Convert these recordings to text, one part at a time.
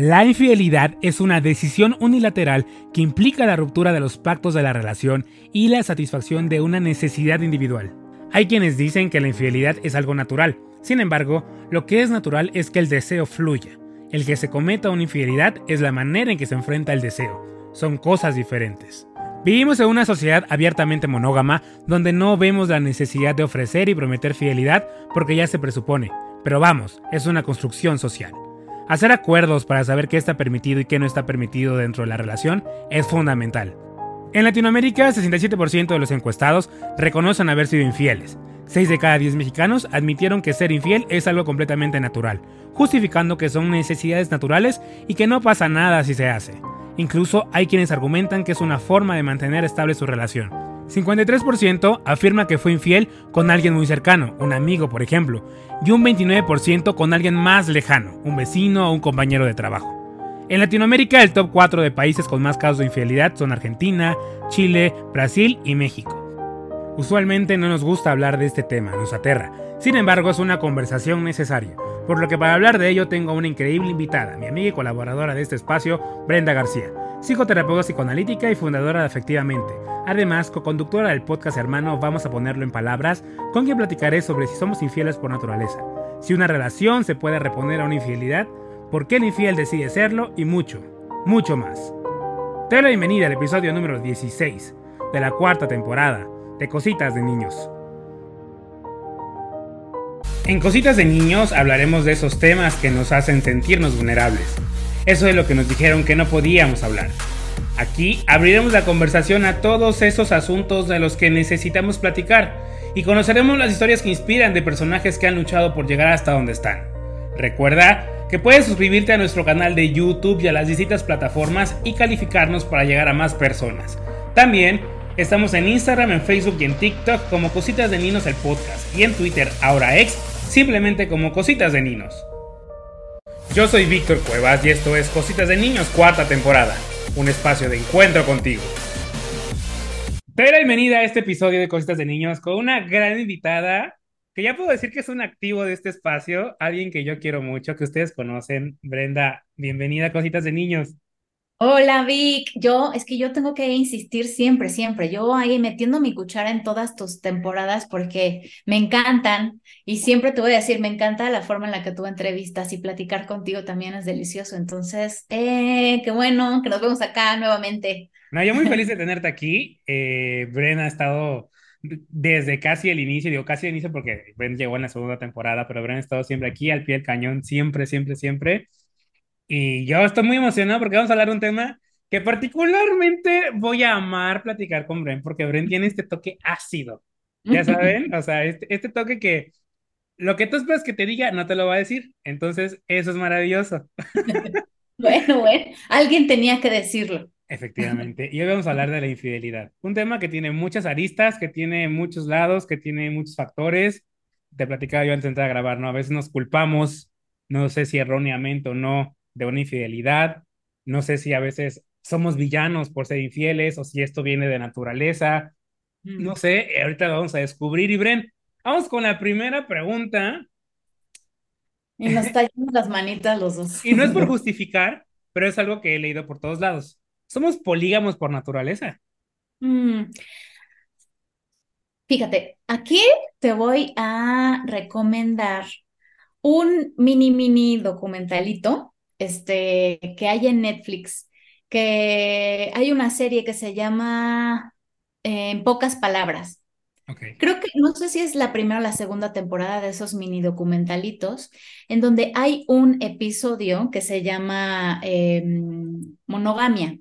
La infidelidad es una decisión unilateral que implica la ruptura de los pactos de la relación y la satisfacción de una necesidad individual. Hay quienes dicen que la infidelidad es algo natural, sin embargo, lo que es natural es que el deseo fluya. El que se cometa una infidelidad es la manera en que se enfrenta el deseo. Son cosas diferentes. Vivimos en una sociedad abiertamente monógama donde no vemos la necesidad de ofrecer y prometer fidelidad porque ya se presupone. Pero vamos, es una construcción social. Hacer acuerdos para saber qué está permitido y qué no está permitido dentro de la relación es fundamental. En Latinoamérica, 67% de los encuestados reconocen haber sido infieles. 6 de cada 10 mexicanos admitieron que ser infiel es algo completamente natural, justificando que son necesidades naturales y que no pasa nada si se hace. Incluso hay quienes argumentan que es una forma de mantener estable su relación. 53% afirma que fue infiel con alguien muy cercano, un amigo por ejemplo, y un 29% con alguien más lejano, un vecino o un compañero de trabajo. En Latinoamérica el top 4 de países con más casos de infidelidad son Argentina, Chile, Brasil y México. Usualmente no nos gusta hablar de este tema, nos aterra. Sin embargo, es una conversación necesaria, por lo que para hablar de ello tengo una increíble invitada, mi amiga y colaboradora de este espacio, Brenda García, psicoterapeuta psicoanalítica y fundadora de Efectivamente. Además, co-conductora del podcast hermano Vamos a ponerlo en palabras, con quien platicaré sobre si somos infieles por naturaleza, si una relación se puede reponer a una infidelidad, por qué el infiel decide serlo y mucho, mucho más. Te doy la bienvenida al episodio número 16 de la cuarta temporada de Cositas de Niños. En Cositas de Niños hablaremos de esos temas que nos hacen sentirnos vulnerables. Eso es lo que nos dijeron que no podíamos hablar. Aquí abriremos la conversación a todos esos asuntos de los que necesitamos platicar y conoceremos las historias que inspiran de personajes que han luchado por llegar hasta donde están. Recuerda que puedes suscribirte a nuestro canal de YouTube y a las distintas plataformas y calificarnos para llegar a más personas. También estamos en Instagram, en Facebook y en TikTok como Cositas de Ninos el podcast y en Twitter, ahora ex, simplemente como Cositas de Ninos. Yo soy Víctor Cuevas y esto es Cositas de Niños, cuarta temporada, un espacio de encuentro contigo. Te doy la bienvenida a este episodio de Cositas de Niños con una gran invitada que ya puedo decir que es un activo de este espacio, alguien que yo quiero mucho, que ustedes conocen. Brenda, bienvenida a Cositas de Niños. Hola Vic, yo es que yo tengo que insistir siempre, siempre. Yo ahí metiendo mi cuchara en todas tus temporadas porque me encantan y siempre te voy a decir, me encanta la forma en la que tú entrevistas y platicar contigo también es delicioso. Entonces, eh, qué bueno que nos vemos acá nuevamente. No, yo muy feliz de tenerte aquí. Eh, Brenda ha estado desde casi el inicio, digo casi el inicio porque Brenda llegó en la segunda temporada, pero Brenda ha estado siempre aquí al pie del cañón, siempre, siempre, siempre. Y yo estoy muy emocionado porque vamos a hablar de un tema que particularmente voy a amar platicar con Bren, porque Bren tiene este toque ácido. Ya saben, o sea, este, este toque que lo que tú esperas que te diga no te lo va a decir. Entonces, eso es maravilloso. Bueno, bueno, alguien tenía que decirlo. Efectivamente. Y hoy vamos a hablar de la infidelidad. Un tema que tiene muchas aristas, que tiene muchos lados, que tiene muchos factores. Te platicaba yo antes de entrar a grabar, ¿no? A veces nos culpamos, no sé si erróneamente o no, de una infidelidad. No sé si a veces somos villanos por ser infieles o si esto viene de naturaleza. Mm. No sé, ahorita lo vamos a descubrir. Y Bren, vamos con la primera pregunta. Y nos tallamos las manitas los dos. Y no es por justificar, pero es algo que he leído por todos lados. ¿Somos polígamos por naturaleza? Mm. Fíjate, aquí te voy a recomendar un mini, mini documentalito este, que hay en Netflix, que hay una serie que se llama eh, En pocas palabras. Creo que no sé si es la primera o la segunda temporada de esos mini documentalitos, en donde hay un episodio que se llama em, Monogamia.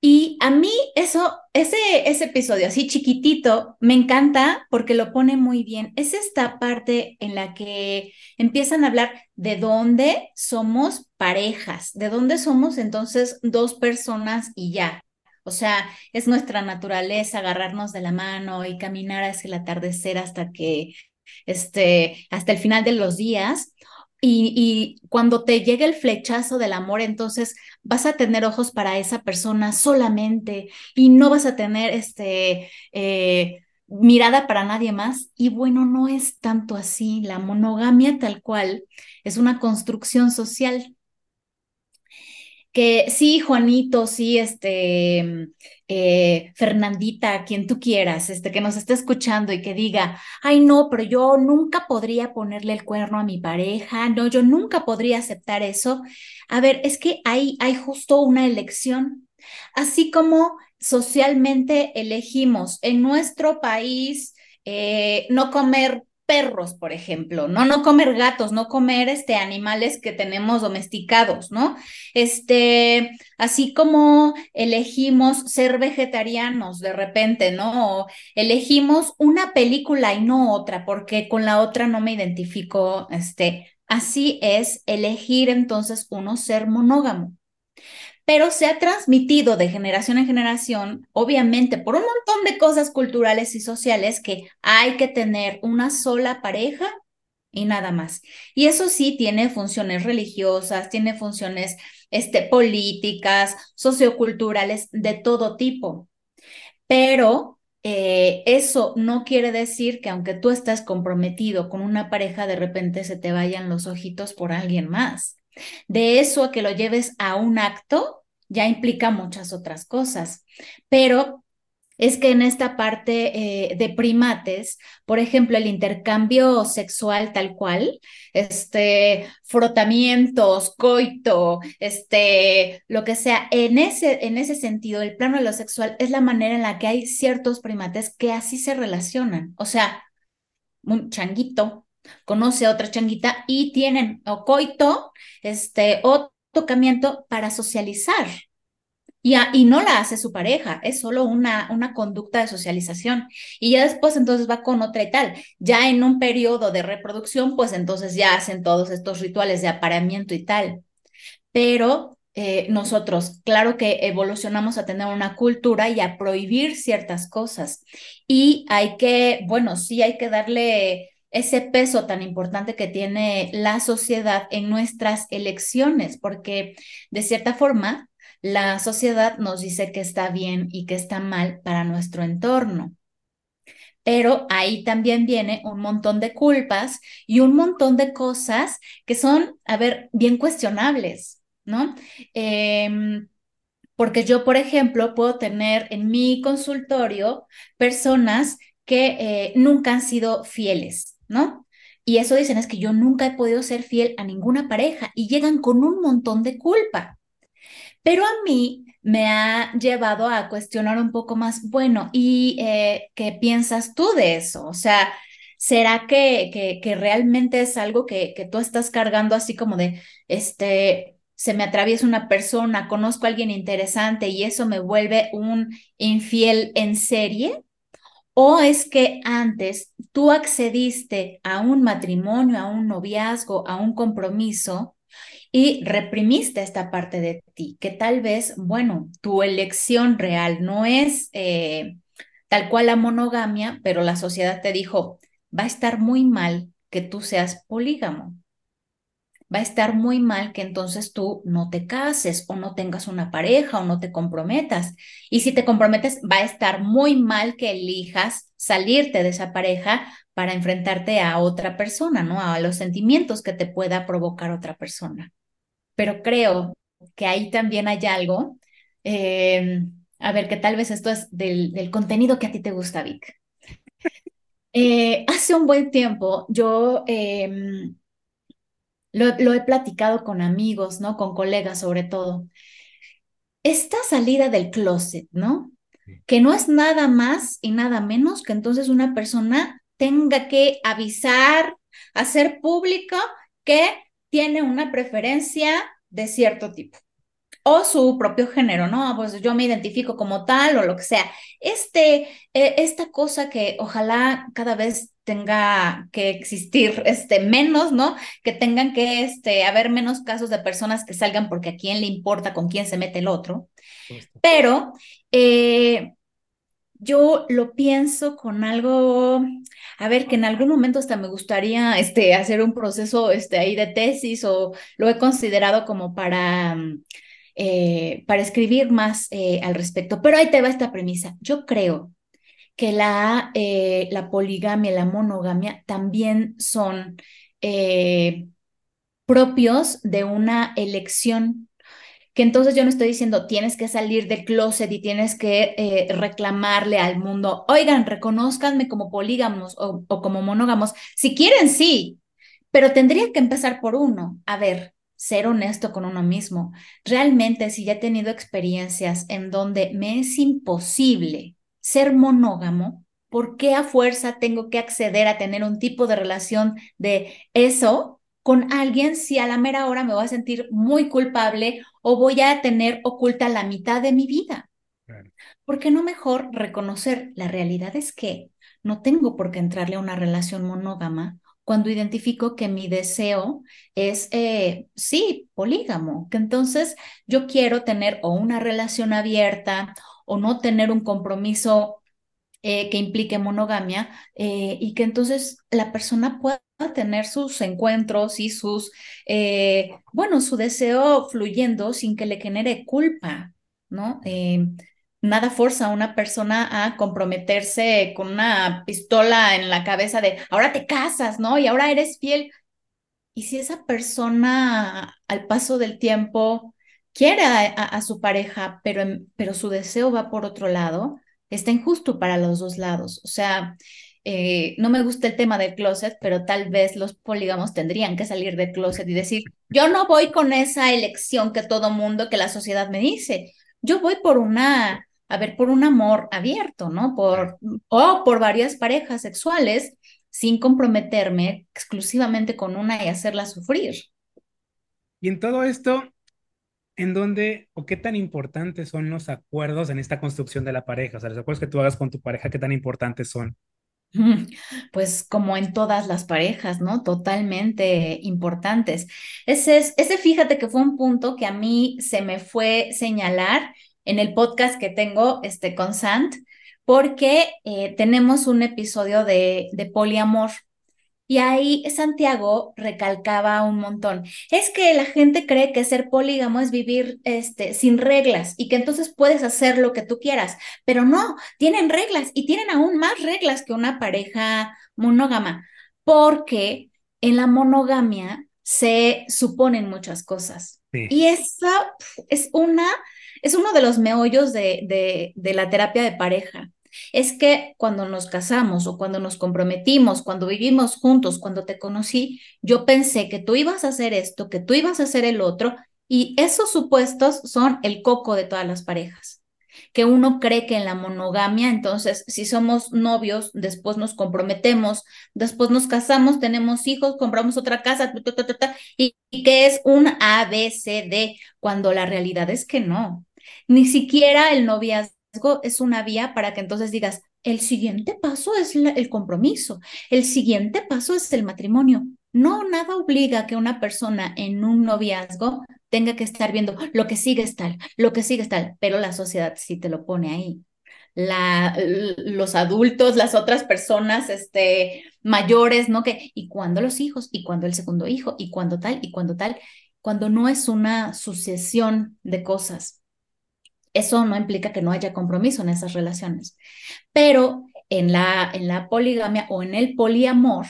Y a mí eso, ese, ese episodio así chiquitito, me encanta porque lo pone muy bien. Es esta parte en la que empiezan a hablar de dónde somos parejas, de dónde somos entonces dos personas y ya. O sea, es nuestra naturaleza agarrarnos de la mano y caminar hacia el atardecer hasta que, este, hasta el final de los días. Y, cuando te llegue el flechazo del amor, entonces vas a tener ojos para esa persona solamente y no vas a tener este, eh, mirada para nadie más. Y bueno, no es tanto así. La monogamia tal cual es una construcción social. Que sí, Juanito, sí, este, eh, Fernandita, quien tú quieras, este, que nos esté escuchando y que diga, ay, no, pero yo nunca podría ponerle el cuerno a mi pareja, no, yo nunca podría aceptar eso. A ver, es que hay, hay justo una elección, así como socialmente elegimos en nuestro país eh, no comer perros, por ejemplo, ¿no? No comer gatos, no comer este, animales que tenemos domesticados, ¿no? Este, así como elegimos ser vegetarianos de repente, ¿no? O elegimos una película y no otra, porque con la otra no me identifico, este, así es elegir entonces uno ser monógamo pero se ha transmitido de generación en generación, obviamente por un montón de cosas culturales y sociales, que hay que tener una sola pareja y nada más. Y eso sí tiene funciones religiosas, tiene funciones este, políticas, socioculturales, de todo tipo. Pero eh, eso no quiere decir que aunque tú estés comprometido con una pareja, de repente se te vayan los ojitos por alguien más. De eso a que lo lleves a un acto, ya implica muchas otras cosas. Pero es que en esta parte eh, de primates, por ejemplo, el intercambio sexual tal cual, este, frotamientos, coito, este, lo que sea, en ese, en ese sentido, el plano de lo sexual es la manera en la que hay ciertos primates que así se relacionan. O sea, un changuito conoce a otra changuita y tienen o coito, este, o tocamiento para socializar. Y, y, no la hace su pareja, es solo una, una conducta de socialización. Y ya después entonces va con otra y tal. Ya en un periodo de reproducción, pues entonces ya hacen todos estos rituales de apareamiento y tal. Pero eh, nosotros, claro que evolucionamos a tener una cultura y a prohibir ciertas cosas. Y hay que, bueno, sí hay que darle ese peso tan importante que tiene la sociedad en nuestras elecciones, porque de cierta forma la sociedad nos dice que está bien y que está mal para nuestro entorno. Pero ahí también viene un montón de culpas y un montón de cosas que son, a ver, bien cuestionables, ¿no? Em, porque yo, por ejemplo, puedo tener en mi consultorio personas que eh, nunca han sido fieles, ¿no? Y eso dicen es que yo nunca he podido ser fiel a ninguna pareja y llegan con un montón de culpa. Pero a mí me ha llevado a cuestionar un poco más, bueno, ¿y eh, qué piensas tú de eso? O sea, ¿será que, que, que realmente es algo que, que tú estás cargando así como de, este, se me atraviesa una persona, conozco a alguien interesante y eso me vuelve un infiel en serie? ¿O es que antes tú accediste a un matrimonio, a un noviazgo, a un compromiso y reprimiste esta parte de ti? Que tal vez, bueno, tu elección real no es eh, tal cual la monogamia, pero la sociedad te dijo, va a estar muy mal que tú seas polígamo va a estar muy mal que entonces tú no te cases o no tengas una pareja o no te comprometas. Y si te comprometes, va a estar muy mal que elijas salirte de esa pareja para enfrentarte a otra persona, ¿no? A los sentimientos que te pueda provocar otra persona. Pero creo que ahí también hay algo. Eh, a ver, que tal vez esto es del, contenido que a ti te gusta, Vic. Eh, hace un buen tiempo yo em, lo, he platicado con amigos, ¿no? Con colegas sobre todo. Esta salida del closet, ¿no? Que no es nada más y nada menos que entonces una persona tenga que avisar, hacer público que tiene una preferencia de cierto tipo o su propio género, ¿no? Pues yo me identifico como tal o lo que sea. Este, eh, esta cosa que ojalá cada vez tenga que existir este, menos, ¿no? Que tengan que este, haber menos casos de personas que salgan porque a quién le importa con quién se mete el otro. Pero eh, yo lo pienso con algo, a ver, que en algún momento hasta me gustaría este, hacer un proceso este, ahí de tesis o lo he considerado como para... Eh, para escribir más eh, al respecto. Pero ahí te va esta premisa. Yo creo que la, eh, la poligamia, la monogamia también son eh, propios de una elección que entonces yo no estoy diciendo tienes que salir del closet y tienes que eh, reclamarle al mundo, oigan, reconozcanme como polígamos o, o como monógamos. Si quieren, sí, pero tendría que empezar por uno. A ver, ser honesto con uno mismo. Realmente, si ya he tenido experiencias en donde me es imposible ser monógamo, ¿por qué a fuerza tengo que acceder a tener un tipo de relación de eso con alguien si a la mera hora me voy a sentir muy culpable o voy a tener oculta la mitad de mi vida? ¿Por qué no mejor reconocer la realidad es que no tengo por qué entrarle a una relación monógama cuando identifico que mi deseo es, eh, sí, polígamo, que entonces yo quiero tener o una relación abierta o no tener un compromiso eh, que implique monogamia eh, y que entonces la persona pueda tener sus encuentros y sus, eh, bueno, su deseo fluyendo sin que le genere culpa, ¿no? nada forza a una persona a comprometerse con una pistola en la cabeza de ahora te casas, ¿no? Y ahora eres fiel. Y si esa persona al paso del tiempo quiere a, su pareja, pero, pero su deseo va por otro lado, está injusto para los dos lados. O sea, eh, no me gusta el tema del closet, pero tal vez los polígamos tendrían que salir del closet y decir, yo no voy con esa elección que todo mundo, que la sociedad me dice, yo voy por una, a ver, por un amor abierto, ¿no? Por, o por varias parejas sexuales sin comprometerme exclusivamente con una y hacerla sufrir. Y en todo esto, ¿en dónde o qué tan importantes son los acuerdos en esta construcción de la pareja? O sea, los acuerdos que tú hagas con tu pareja, ¿qué tan importantes son? Pues como en todas las parejas, ¿no? Totalmente importantes. Ese, es, ese fíjate que fue un punto que a mí se me fue señalar en el podcast que tengo este, con Sant, porque eh, tenemos un episodio de, de poliamor. Y ahí Santiago recalcaba un montón. Es que la gente cree que ser polígamo es vivir este, sin reglas y que entonces puedes hacer lo que tú quieras, pero no, tienen reglas y tienen aún más reglas que una pareja monógama, porque en la monogamia se suponen muchas cosas. Y esa es una, es uno de los meollos de, de, de la terapia de pareja es que cuando nos casamos o cuando nos comprometimos, cuando vivimos juntos, cuando te conocí, yo pensé que tú ibas a hacer esto, que tú ibas a hacer el otro, y esos supuestos son el coco de todas las parejas. Que uno cree que en la monogamia, entonces, si somos novios, después nos comprometemos, después nos casamos, tenemos hijos, compramos otra casa, y, y que es un ABCD, cuando la realidad es que no. Ni siquiera el noviazgo es una vía para que entonces digas, el siguiente paso es el compromiso, el siguiente paso es el matrimonio. No, nada obliga a que una persona en un noviazgo tenga que estar viendo lo que sigue es tal, lo que sigue es tal, pero la sociedad sí te lo pone ahí. Los adultos, las otras personas este, mayores, ¿no? Que, y cuando los hijos, y cuando el segundo hijo, y cuando tal, y cuando tal, cuando no es una sucesión de cosas, eso no implica que no haya compromiso en esas relaciones. Pero en la, en la poligamia o en el poliamor,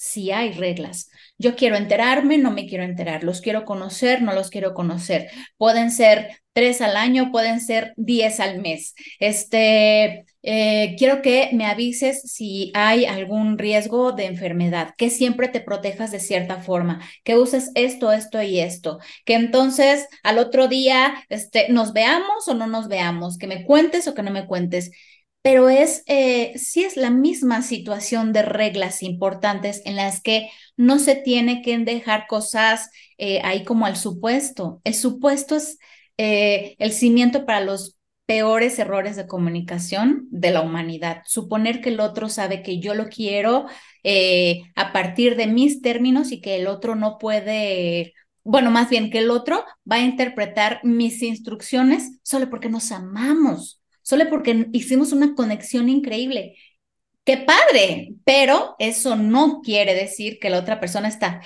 sí hay reglas. Yo quiero enterarme, no me quiero enterar. Los quiero conocer, no los quiero conocer. Pueden ser tres al año, pueden ser diez al mes. Este, eh, quiero que me avises si hay algún riesgo de enfermedad, que siempre te protejas de cierta forma, que uses esto, esto y esto, que entonces al otro día este, nos veamos o no nos veamos, que me cuentes o que no me cuentes. Pero es, eh, sí es la misma situación de reglas importantes en las que no se tiene que dejar cosas eh, ahí como al supuesto. El supuesto es el cimiento para los peores errores de comunicación de la humanidad. Suponer que el otro sabe que yo lo quiero eh, a partir de mis términos y que el otro no puede, bueno, más bien que el otro va a interpretar mis instrucciones solo porque nos amamos, solo porque hicimos una conexión increíble. ¡Qué padre! Pero eso no quiere decir que la otra persona está,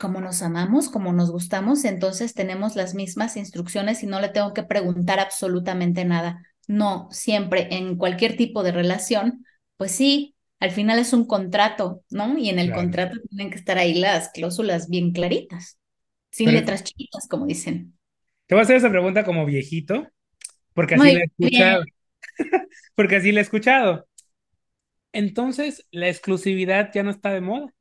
como nos amamos, como nos gustamos, entonces tenemos las mismas instrucciones y no le tengo que preguntar absolutamente nada. No, siempre en cualquier tipo de relación, pues sí, al final es un contrato, ¿no? Y en el contrato tienen que estar ahí las cláusulas bien claritas, sin letras chiquitas, como dicen. Te voy a hacer esa pregunta como viejito, porque así la he Muy escuchado, porque así la he escuchado. Entonces, la exclusividad ya no está de moda.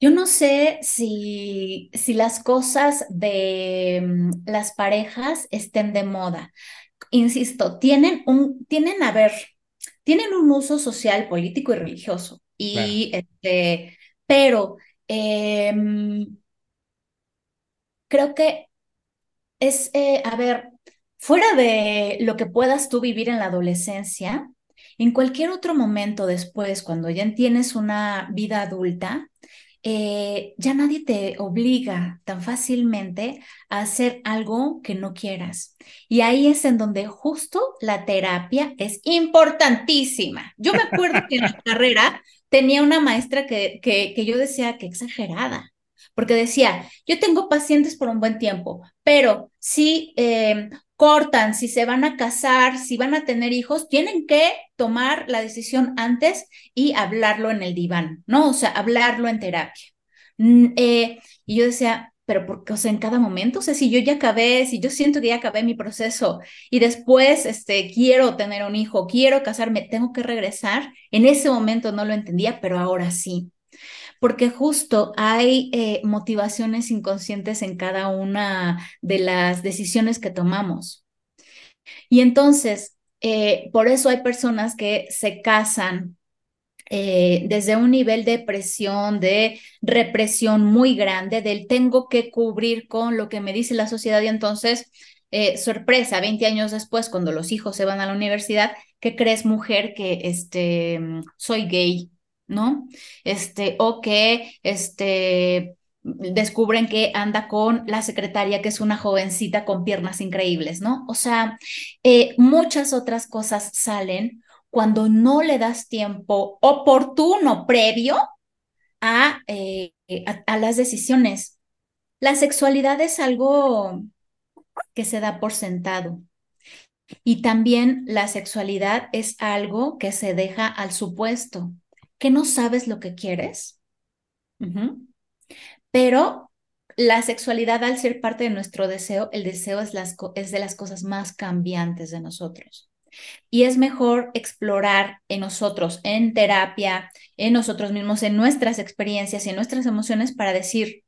Yo no sé si, si las cosas de mm, las parejas estén de moda. Insisto, tienen un, tienen, a ver, tienen un uso social, político y religioso. Claro, Y este, pero em, creo que es, eh, a ver, fuera de lo que puedas tú vivir en la adolescencia, en cualquier otro momento después, cuando ya tienes una vida adulta, eh, ya nadie te obliga tan fácilmente a hacer algo que no quieras. Y ahí es en donde justo la terapia es importantísima. Yo me acuerdo que en la carrera tenía una maestra que, que, que yo decía que exagerada, porque decía, yo tengo pacientes por un buen tiempo, pero si eh, cortan, si se van a casar, si van a tener hijos, tienen que tomar la decisión antes y hablarlo en el diván, ¿no? O sea, hablarlo en terapia. Mm, eh, y yo decía, pero porque, o sea, en cada momento, o sea, si yo ya acabé, si yo siento que ya acabé mi proceso y después, este, quiero tener un hijo, quiero casarme, tengo que regresar, en ese momento no lo entendía, pero ahora sí porque justo hay eh, motivaciones inconscientes en cada una de las decisiones que tomamos. Y entonces, eh, por eso hay personas que se casan eh, desde un nivel de presión, de represión muy grande, del tengo que cubrir con lo que me dice la sociedad y entonces, sorpresa, 20 años después, cuando los hijos se van a la universidad, ¿qué crees, mujer, que este, soy gay? ¿No? Este, o que este, descubren que anda con la secretaria, que es una jovencita con piernas increíbles, ¿no? O sea, eh, muchas otras cosas salen cuando no le das tiempo oportuno previo eh, a, a las decisiones. La sexualidad es algo que se da por sentado. Y también la sexualidad es algo que se deja al supuesto, que no sabes lo que quieres. Uh -huh. Pero la sexualidad, al ser parte de nuestro deseo, el deseo es, las, es de las cosas más cambiantes de nosotros. Y es mejor explorar en nosotros, en terapia, en nosotros mismos, en nuestras experiencias y en nuestras emociones para decir,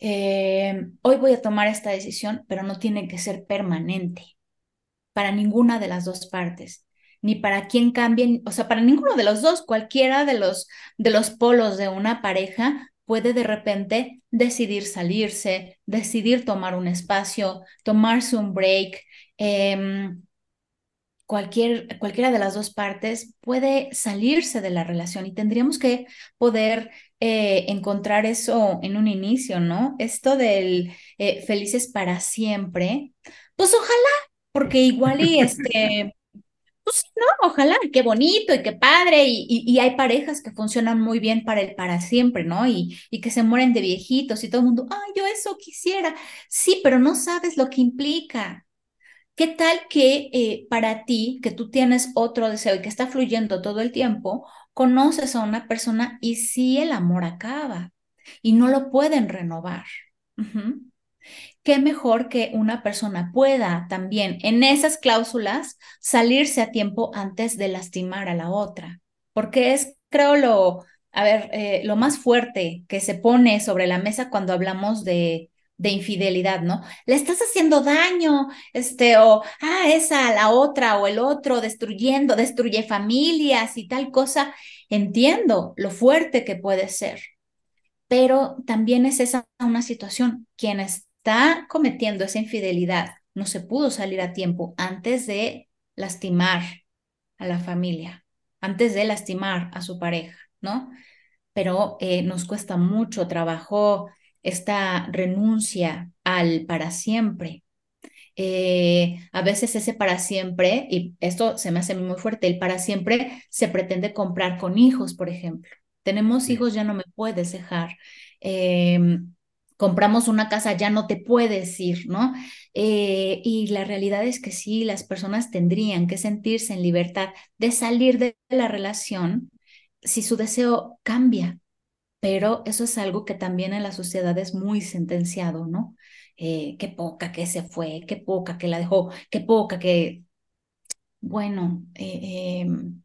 eh, hoy voy a tomar esta decisión, pero no tiene que ser permanente para ninguna de las dos partes, ni para quien cambie, o sea, para ninguno de los dos, cualquiera de los, de los polos de una pareja puede de repente decidir salirse, decidir tomar un espacio, tomarse un break. Eh, cualquier, cualquiera de las dos partes puede salirse de la relación y tendríamos que poder eh, encontrar eso en un inicio, ¿no? Esto del eh, felices para siempre, pues ojalá, porque igual y este, pues no, ojalá, qué bonito y qué padre, y, hay parejas que funcionan muy bien para el para siempre, ¿no? Y, y que se mueren de viejitos y todo el mundo, ay, yo eso quisiera, sí, pero no sabes lo que implica. ¿Qué tal que eh, para ti, que tú tienes otro deseo y que está fluyendo todo el tiempo, conoces a una persona y sí el amor acaba y no lo pueden renovar? Qué mejor que una persona pueda también en esas cláusulas salirse a tiempo antes de lastimar a la otra, porque es, creo, lo, a ver, eh, lo más fuerte que se pone sobre la mesa cuando hablamos de, de infidelidad, ¿no? Le estás haciendo daño, este, o, ah, esa, la otra, o el otro, destruyendo, destruye familias y tal cosa. Entiendo lo fuerte que puede ser, pero también es esa una situación. Quienes está cometiendo esa infidelidad no se pudo salir a tiempo antes de lastimar a la familia, antes de lastimar a su pareja, ¿no? Pero eh, nos cuesta mucho trabajo esta renuncia al para siempre. Eh, a veces ese para siempre, y esto se me hace muy fuerte, el para siempre se pretende comprar con hijos, por ejemplo. Tenemos hijos, ya no me puedes dejar. Eh, compramos una casa, ya no te puedes ir, ¿no? Eh, y la realidad es que sí, las personas tendrían que sentirse en libertad de salir de la relación si su deseo cambia, pero eso es algo que también en la sociedad es muy sentenciado, ¿no? eh, qué poca que se fue, qué poca que la dejó, qué poca que... Bueno, eh, em,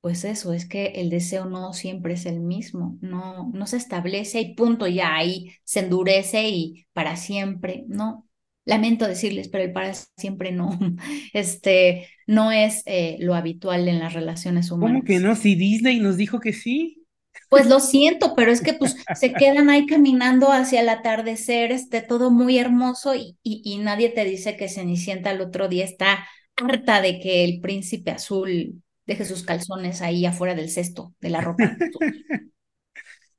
pues eso, es que el deseo no siempre es el mismo, no, no se establece y punto, ya ahí se endurece y para siempre, no. Lamento decirles, pero el para siempre no, este, no es eh, lo habitual en las relaciones humanas. ¿Cómo que no? Si Disney nos dijo que sí. Pues lo siento, pero es que pues se quedan ahí caminando hacia el atardecer, este, todo muy hermoso y, y, y nadie te dice que Cenicienta el otro día está harta de que el príncipe azul deje sus calzones ahí afuera del cesto de la ropa.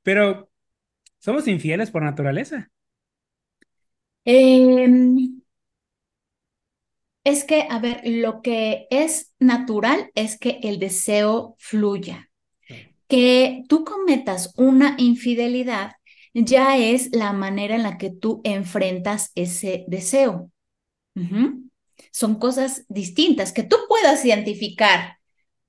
Pero, ¿somos infieles por naturaleza? Em, es que, a ver, lo que es natural es que el deseo fluya. Que tú cometas una infidelidad ya es la manera en la que tú enfrentas ese deseo. Son cosas distintas que tú puedas identificar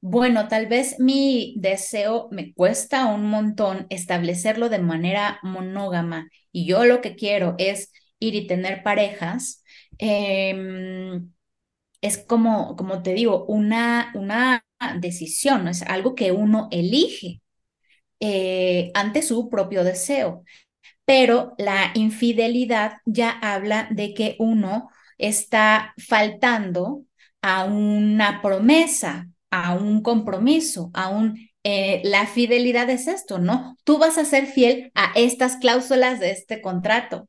bueno, tal vez mi deseo me cuesta un montón establecerlo de manera monógama y yo lo que quiero es ir y tener parejas. Em, es como, como te digo, una, una decisión, es algo que uno elige eh, ante su propio deseo. Pero la infidelidad ya habla de que uno está faltando a una promesa, a un compromiso, a un... Eh, la fidelidad es esto, ¿no? Tú vas a ser fiel a estas cláusulas de este contrato.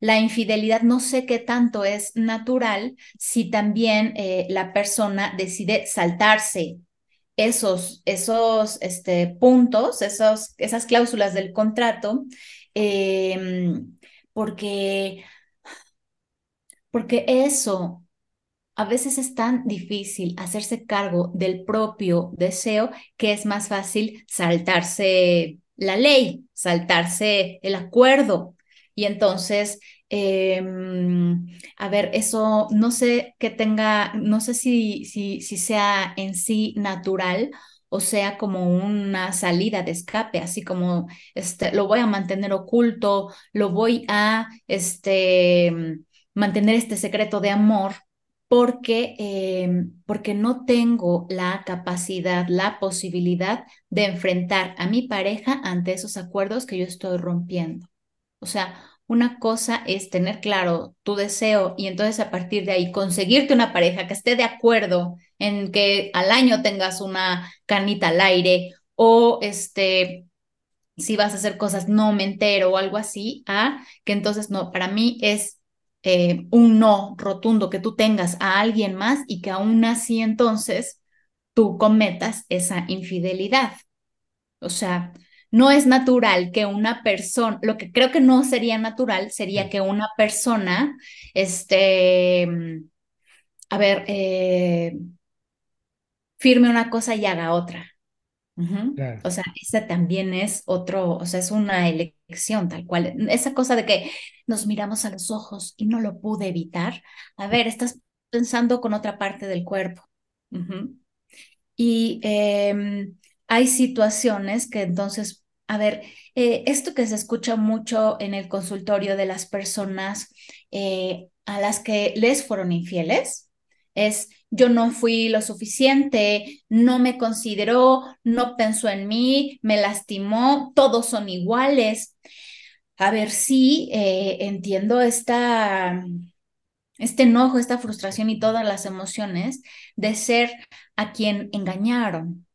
La infidelidad no sé qué tanto es natural si también eh, la persona decide saltarse esos, esos este, puntos, esos, esas cláusulas del contrato, em, porque, porque eso a veces es tan difícil hacerse cargo del propio deseo que es más fácil saltarse la ley, saltarse el acuerdo. Y entonces, em, a ver, eso no sé que tenga, no sé si, si, si sea en sí natural o sea como una salida de escape, así como este, lo voy a mantener oculto, lo voy a este, mantener este secreto de amor porque, eh, porque no tengo la capacidad, la posibilidad de enfrentar a mi pareja ante esos acuerdos que yo estoy rompiendo. O sea, una cosa es tener claro tu deseo y entonces a partir de ahí conseguirte una pareja que esté de acuerdo en que al año tengas una canita al aire o este si vas a hacer cosas no me entero o algo así, que entonces no, para mí es eh, un no rotundo que tú tengas a alguien más y que aún así entonces tú cometas esa infidelidad. O sea, no es natural que una persona, lo que creo que no sería natural sería que una persona, este, a ver, eh, firme una cosa y haga otra. O sea, esa también es otro, o sea, es una elección tal cual. Esa cosa de que nos miramos a los ojos y no lo pude evitar. A ver, estás pensando con otra parte del cuerpo. Y em, hay situaciones que entonces, a ver, eh, esto que se escucha mucho en el consultorio de las personas eh, a las que les fueron infieles, es yo no fui lo suficiente, no me consideró, no pensó en mí, me lastimó, todos son iguales. A ver si eh, entiendo esta, este enojo, esta frustración y todas las emociones de ser a quien engañaron.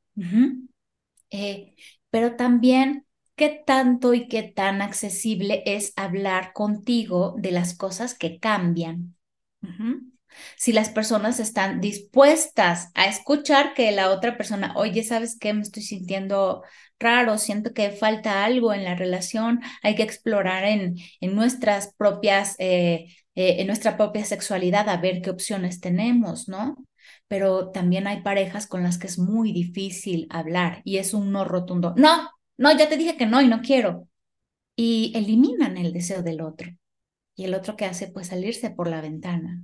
Eh, pero también qué tanto y qué tan accesible es hablar contigo de las cosas que cambian si las personas están dispuestas a escuchar que la otra persona, oye, ¿sabes qué? Me estoy sintiendo raro, siento que falta algo en la relación, hay que explorar en, en nuestras propias, eh, eh, en nuestra propia sexualidad a ver qué opciones tenemos, ¿no? Pero también hay parejas con las que es muy difícil hablar y es un no rotundo. No, no, ya te dije que no y no quiero. Y eliminan el deseo del otro. Y el otro que hace, pues salirse por la ventana.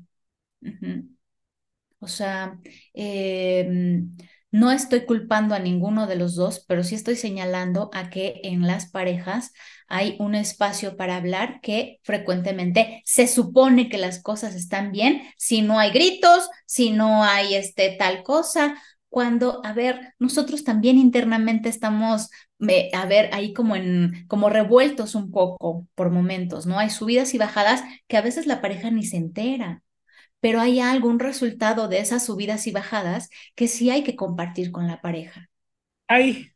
O sea, em, No estoy culpando a ninguno de los dos, pero sí estoy señalando a que en las parejas hay un espacio para hablar que frecuentemente se supone que las cosas están bien si no hay gritos, si no hay este tal cosa, cuando, a ver, nosotros también internamente estamos, eh, a ver, ahí como en, como revueltos un poco por momentos, ¿no? Hay subidas y bajadas que a veces la pareja ni se entera pero hay algún resultado de esas subidas y bajadas que sí hay que compartir con la pareja. Hay,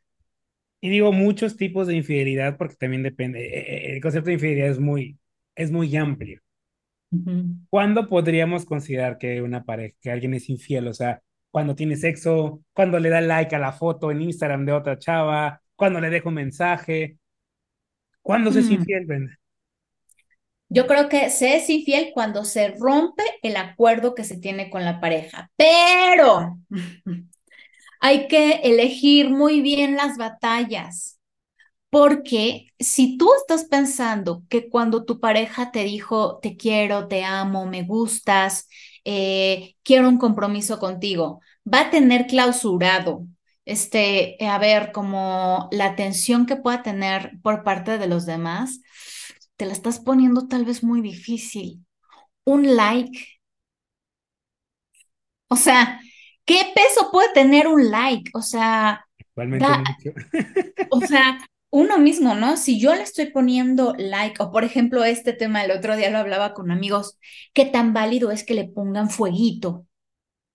y digo muchos tipos de infidelidad porque también depende, eh, eh, el concepto de infidelidad es muy, es muy amplio. ¿Cuándo podríamos considerar que una pareja, que alguien es infiel? O sea, cuando tiene sexo, cuando le da like a la foto en Instagram de otra chava, cuando le deja un mensaje. ¿Cuándo se es infiel, Brenda? Yo creo que se es infiel cuando se rompe el acuerdo que se tiene con la pareja, pero hay que elegir muy bien las batallas, porque si tú estás pensando que cuando tu pareja te dijo, te quiero, te amo, me gustas, eh, quiero un compromiso contigo, va a tener clausurado este, a ver, como la atención que pueda tener por parte de los demás, te la estás poniendo tal vez muy difícil. Un like. O sea, ¿qué peso puede tener un like? O sea, o sea, uno mismo, ¿no? Si yo le estoy poniendo like, o por ejemplo, este tema el otro día lo hablaba con amigos, ¿qué tan válido es que le pongan fueguito?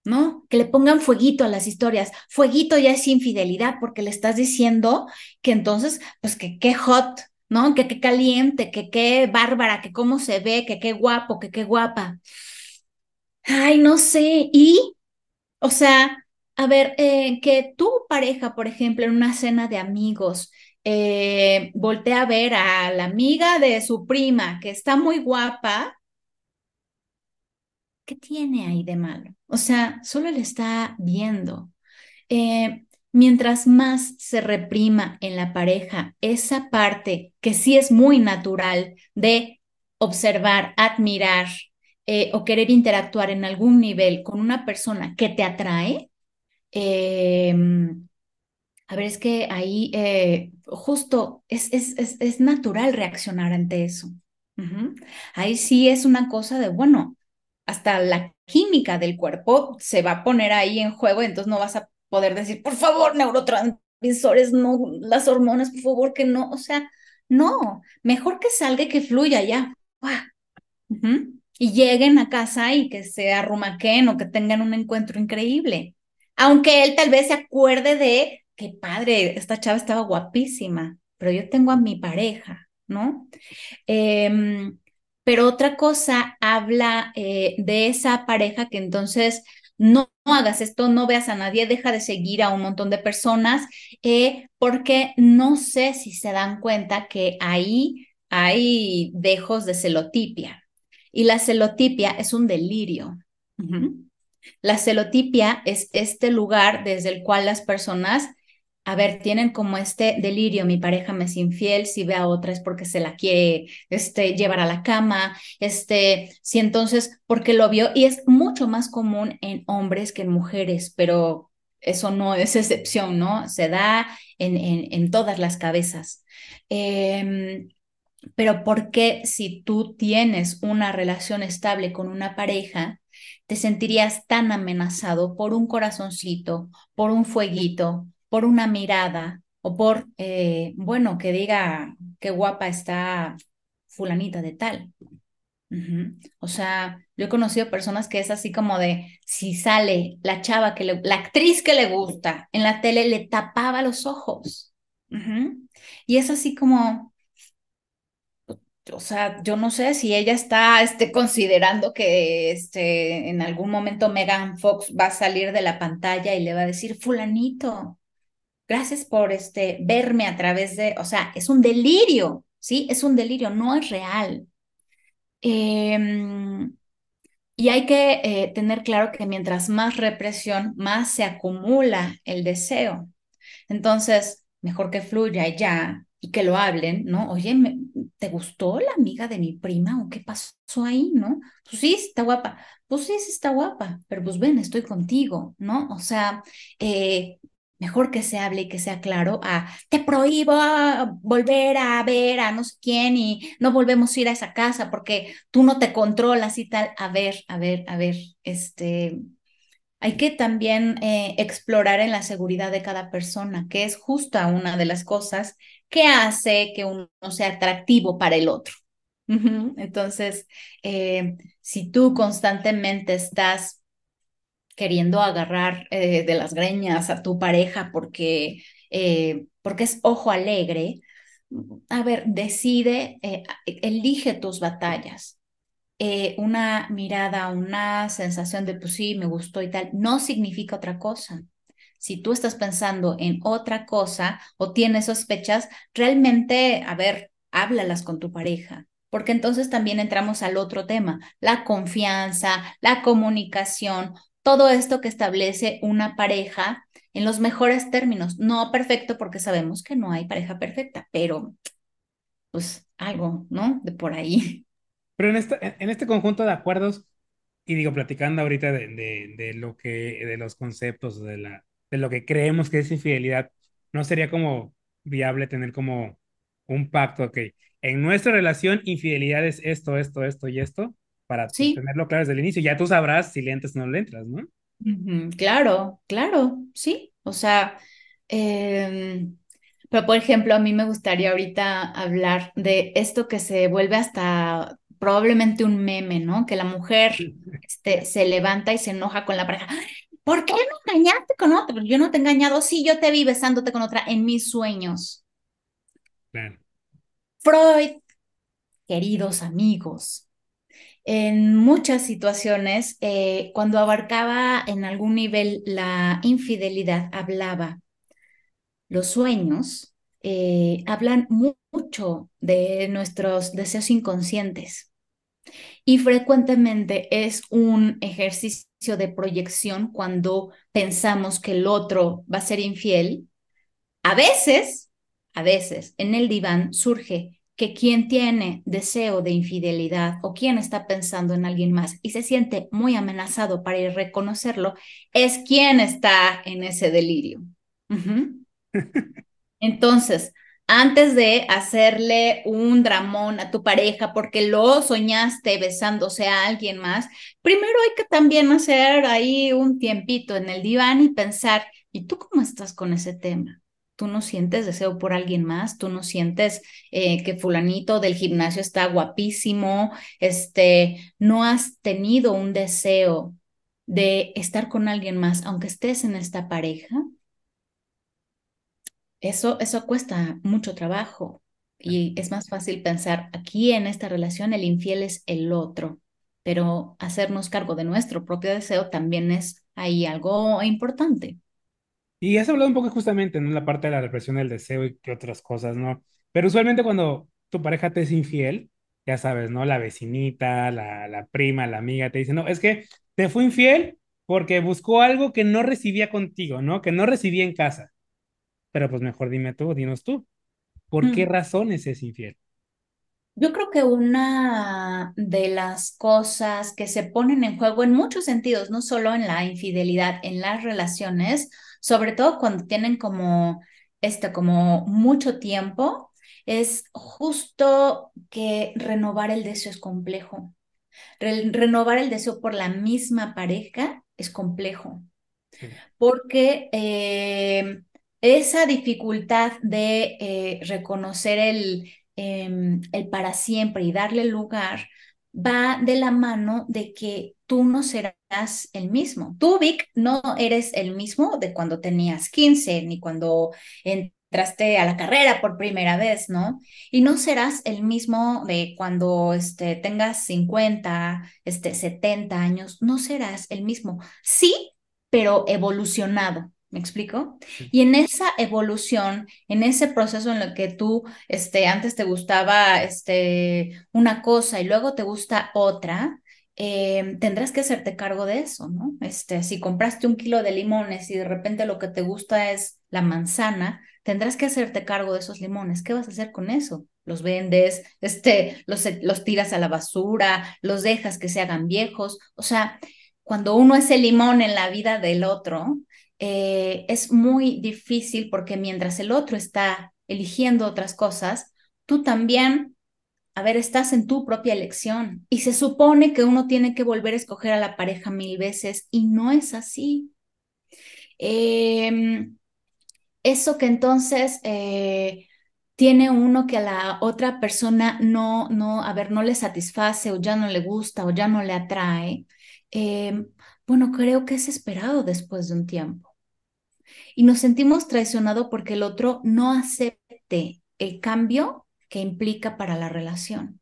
¿No? Que le pongan fueguito a las historias. Fueguito ya es infidelidad porque le estás diciendo que entonces, pues que qué hot, ¿no? Que qué caliente, que qué bárbara, que cómo se ve, que qué guapo, que qué guapa. Ay, no sé. Y, o sea, a ver, eh, que tu pareja, por ejemplo, en una cena de amigos, eh, voltea a ver a la amiga de su prima, que está muy guapa, ¿qué tiene ahí de malo? O sea, solo le está viendo. Eh, mientras más se reprima en la pareja esa parte que sí es muy natural de observar, admirar eh, o querer interactuar en algún nivel con una persona que te atrae, em, a ver, es que ahí eh, justo es, es, es, natural reaccionar ante eso. Ahí sí es una cosa de, bueno, hasta la química del cuerpo se va a poner ahí en juego, entonces no vas a poder decir, por favor, neurotransmisores, no, las hormonas, por favor, que no, o sea, no, mejor que salga y que fluya ya. Y lleguen a casa y que se arrumaquen o que tengan un encuentro increíble. Aunque él tal vez se acuerde de, qué padre, esta chava estaba guapísima, pero yo tengo a mi pareja, ¿no? Em, pero otra cosa habla eh, de esa pareja que entonces no, hagas esto, no veas a nadie, deja de seguir a un montón de personas, eh, porque no sé si se dan cuenta que ahí hay dejos de celotipia. Y la celotipia es un delirio. La celotipia es este lugar desde el cual las personas a ver, tienen como este delirio, mi pareja me es infiel, si ve a otra es porque se la quiere este, llevar a la cama, este, si entonces, porque lo vio, y es mucho más común en hombres que en mujeres, pero eso no es excepción, ¿no? Se da en, en, todas las cabezas. Em, pero ¿por qué si tú tienes una relación estable con una pareja, te sentirías tan amenazado por un corazoncito, por un fueguito, por una mirada o por, eh, bueno, que diga qué guapa está fulanita de tal. O sea, yo he conocido personas que es así como de, si sale la chava que le, la actriz que le gusta en la tele, le tapaba los ojos. Y es así como, o sea, yo no sé si ella está este, considerando que este, en algún momento Megan Fox va a salir de la pantalla y le va a decir, fulanito, gracias por este, verme a través de, o sea, es un delirio, ¿sí? Es un delirio, no es real. Em, y hay que eh, tener claro que mientras más represión, más se acumula el deseo. Entonces, mejor que fluya ya y que lo hablen, ¿no? Oye, ¿te gustó la amiga de mi prima o qué pasó ahí, no? Pues sí, está guapa. Pues sí, sí está guapa, pero pues ven, estoy contigo, ¿no? O sea, eh, mejor que se hable y que sea claro a te prohíbo volver a ver a no sé quién y no volvemos a ir a esa casa porque tú no te controlas y tal. A ver, a ver, a ver, este, hay que también eh, explorar en la seguridad de cada persona, que es justa una de las cosas que hace que uno sea atractivo para el otro. Entonces, eh, si tú constantemente estás queriendo agarrar eh, de las greñas a tu pareja porque, eh, porque es ojo alegre, a ver, decide, elige tus batallas. una mirada, una sensación de, pues sí, me gustó y tal, no significa otra cosa si tú estás pensando en otra cosa o tienes sospechas, realmente, a ver, háblalas con tu pareja, porque entonces también entramos al otro tema, la confianza, la comunicación, todo esto que establece una pareja en los mejores términos, no perfecto porque sabemos que no hay pareja perfecta, pero pues algo, ¿no? De por ahí. Pero en, esta, en este conjunto de acuerdos, y digo, platicando ahorita de, de, lo que, de los conceptos, de la, de lo que creemos que es infidelidad, no sería como viable tener como un pacto, ok, en nuestra relación infidelidad es esto, esto, esto y esto, para tenerlo claro desde el inicio, ya tú sabrás si le entras o no le entras, ¿no? Claro, claro, sí, o sea, em, pero por ejemplo, a mí me gustaría ahorita hablar de esto que se vuelve hasta probablemente un meme, ¿no? Que la mujer este, se levanta y se enoja con la pareja. ¿por qué me engañaste con otra? Yo no te he engañado, sí, yo te vi besándote con otra en mis sueños. Freud, queridos amigos, en muchas situaciones, eh, cuando abarcaba en algún nivel la infidelidad, hablaba. Los sueños eh, hablan mucho de nuestros deseos inconscientes y frecuentemente es un ejercicio de proyección cuando pensamos que el otro va a ser infiel. A veces, a veces en el diván surge que quien tiene deseo de infidelidad o quien está pensando en alguien más y se siente muy amenazado para ir reconocerlo, es quien está en ese delirio. Entonces, antes de hacerle un dramón a tu pareja porque lo soñaste besándose a alguien más, primero hay que también hacer ahí un tiempito en el diván y pensar, ¿y tú cómo estás con ese tema? ¿Tú no sientes deseo por alguien más? ¿Tú no sientes eh, que fulanito del gimnasio está guapísimo? Este, ¿no has tenido un deseo de estar con alguien más aunque estés en esta pareja? Eso, eso cuesta mucho trabajo y es más fácil pensar aquí en esta relación el infiel es el otro, pero hacernos cargo de nuestro propio deseo también es ahí algo importante. Y has hablado un poco justamente en la parte de la represión del deseo y que otras cosas, ¿no? Pero usualmente cuando tu pareja te es infiel, ya sabes, ¿no? La vecinita, la, la prima, la amiga te dice, no, es que te fue infiel porque buscó algo que no recibía contigo, ¿no? Que no recibía en casa. Pero pues mejor dime tú, dinos tú, ¿por qué mm. razones es infiel? Yo creo que una de las cosas que se ponen en juego en muchos sentidos, no solo en la infidelidad, en las relaciones, sobre todo cuando tienen como este, como mucho tiempo, es justo que renovar el deseo es complejo. renovar el deseo por la misma pareja es complejo. Porque eh, esa dificultad de eh, reconocer el, em, el para siempre y darle lugar va de la mano de que tú no serás el mismo. Tú, Vic, no eres el mismo de cuando tenías 15 ni cuando entraste a la carrera por primera vez, ¿no? Y no serás el mismo de cuando este, tengas 50, este, 70 años, no serás el mismo. Sí, pero evolucionado. ¿Me explico? Y en esa evolución, en ese proceso en el que tú este, antes te gustaba este, una cosa y luego te gusta otra, em, tendrás que hacerte cargo de eso, ¿no? Este, si compraste un kilo de limones y de repente lo que te gusta es la manzana, tendrás que hacerte cargo de esos limones. ¿Qué vas a hacer con eso? Los vendes, este, los, los tiras a la basura, los dejas que se hagan viejos. O sea, cuando uno es el limón en la vida del otro, eh, es muy difícil porque mientras el otro está eligiendo otras cosas, tú también, a ver, estás en tu propia elección y se supone que uno tiene que volver a escoger a la pareja mil veces y no es así. Em, eso que entonces eh, tiene uno que a la otra persona no, no, a ver, no le satisface o ya no le gusta o ya no le atrae, em, bueno, creo que es esperado después de un tiempo y nos sentimos traicionados porque el otro no acepte el cambio que implica para la relación.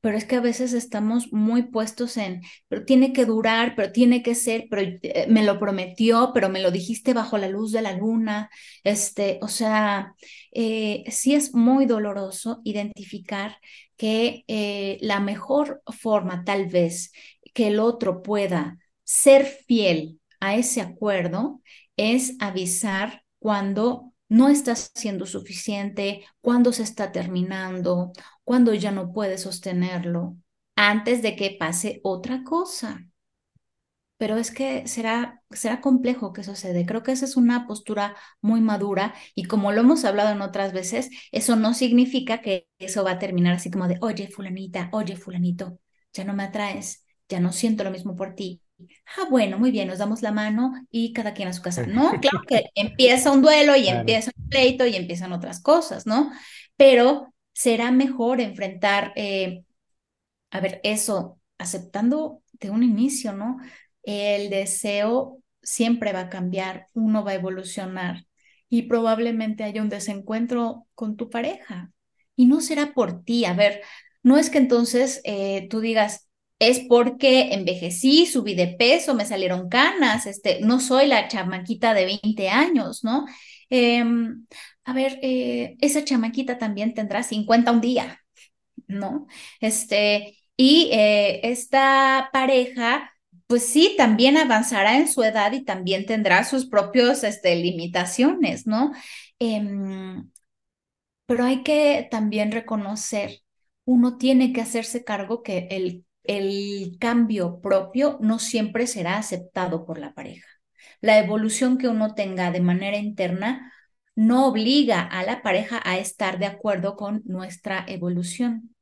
Pero es que a veces estamos muy puestos en, pero tiene que durar, pero tiene que ser, pero eh, me lo prometió, pero me lo dijiste bajo la luz de la luna. Este, o sea, eh, sí es muy doloroso identificar que eh, la mejor forma tal vez que el otro pueda ser fiel a ese acuerdo es avisar cuando no está siendo suficiente, cuando se está terminando, cuando ya no puede sostenerlo, antes de que pase otra cosa. Pero es que será, será complejo que sucede. Creo que esa es una postura muy madura y como lo hemos hablado en otras veces, eso no significa que eso va a terminar así como de, oye, fulanita, oye, fulanito, ya no me atraes, ya no siento lo mismo por ti, Ah, bueno, muy bien, nos damos la mano y cada quien a su casa. No, claro que empieza un duelo y empieza un pleito y empiezan otras cosas, ¿no? Pero será mejor enfrentar, eh, a ver, eso, aceptando de un inicio, ¿no? El deseo siempre va a cambiar, uno va a evolucionar y probablemente haya un desencuentro con tu pareja. Y no será por ti, a ver, no es que entonces eh, tú digas, es porque envejecí, subí de peso, me salieron canas, este, no soy la chamaquita de 20 años, ¿no? Em, a ver, eh, esa chamaquita también tendrá 50 un día, ¿no? Este, y eh, esta pareja, pues sí, también avanzará en su edad y también tendrá sus propias este, limitaciones, ¿no? Em, pero hay que también reconocer, uno tiene que hacerse cargo que el el cambio propio no siempre será aceptado por la pareja. La evolución que uno tenga de manera interna no obliga a la pareja a estar de acuerdo con nuestra evolución.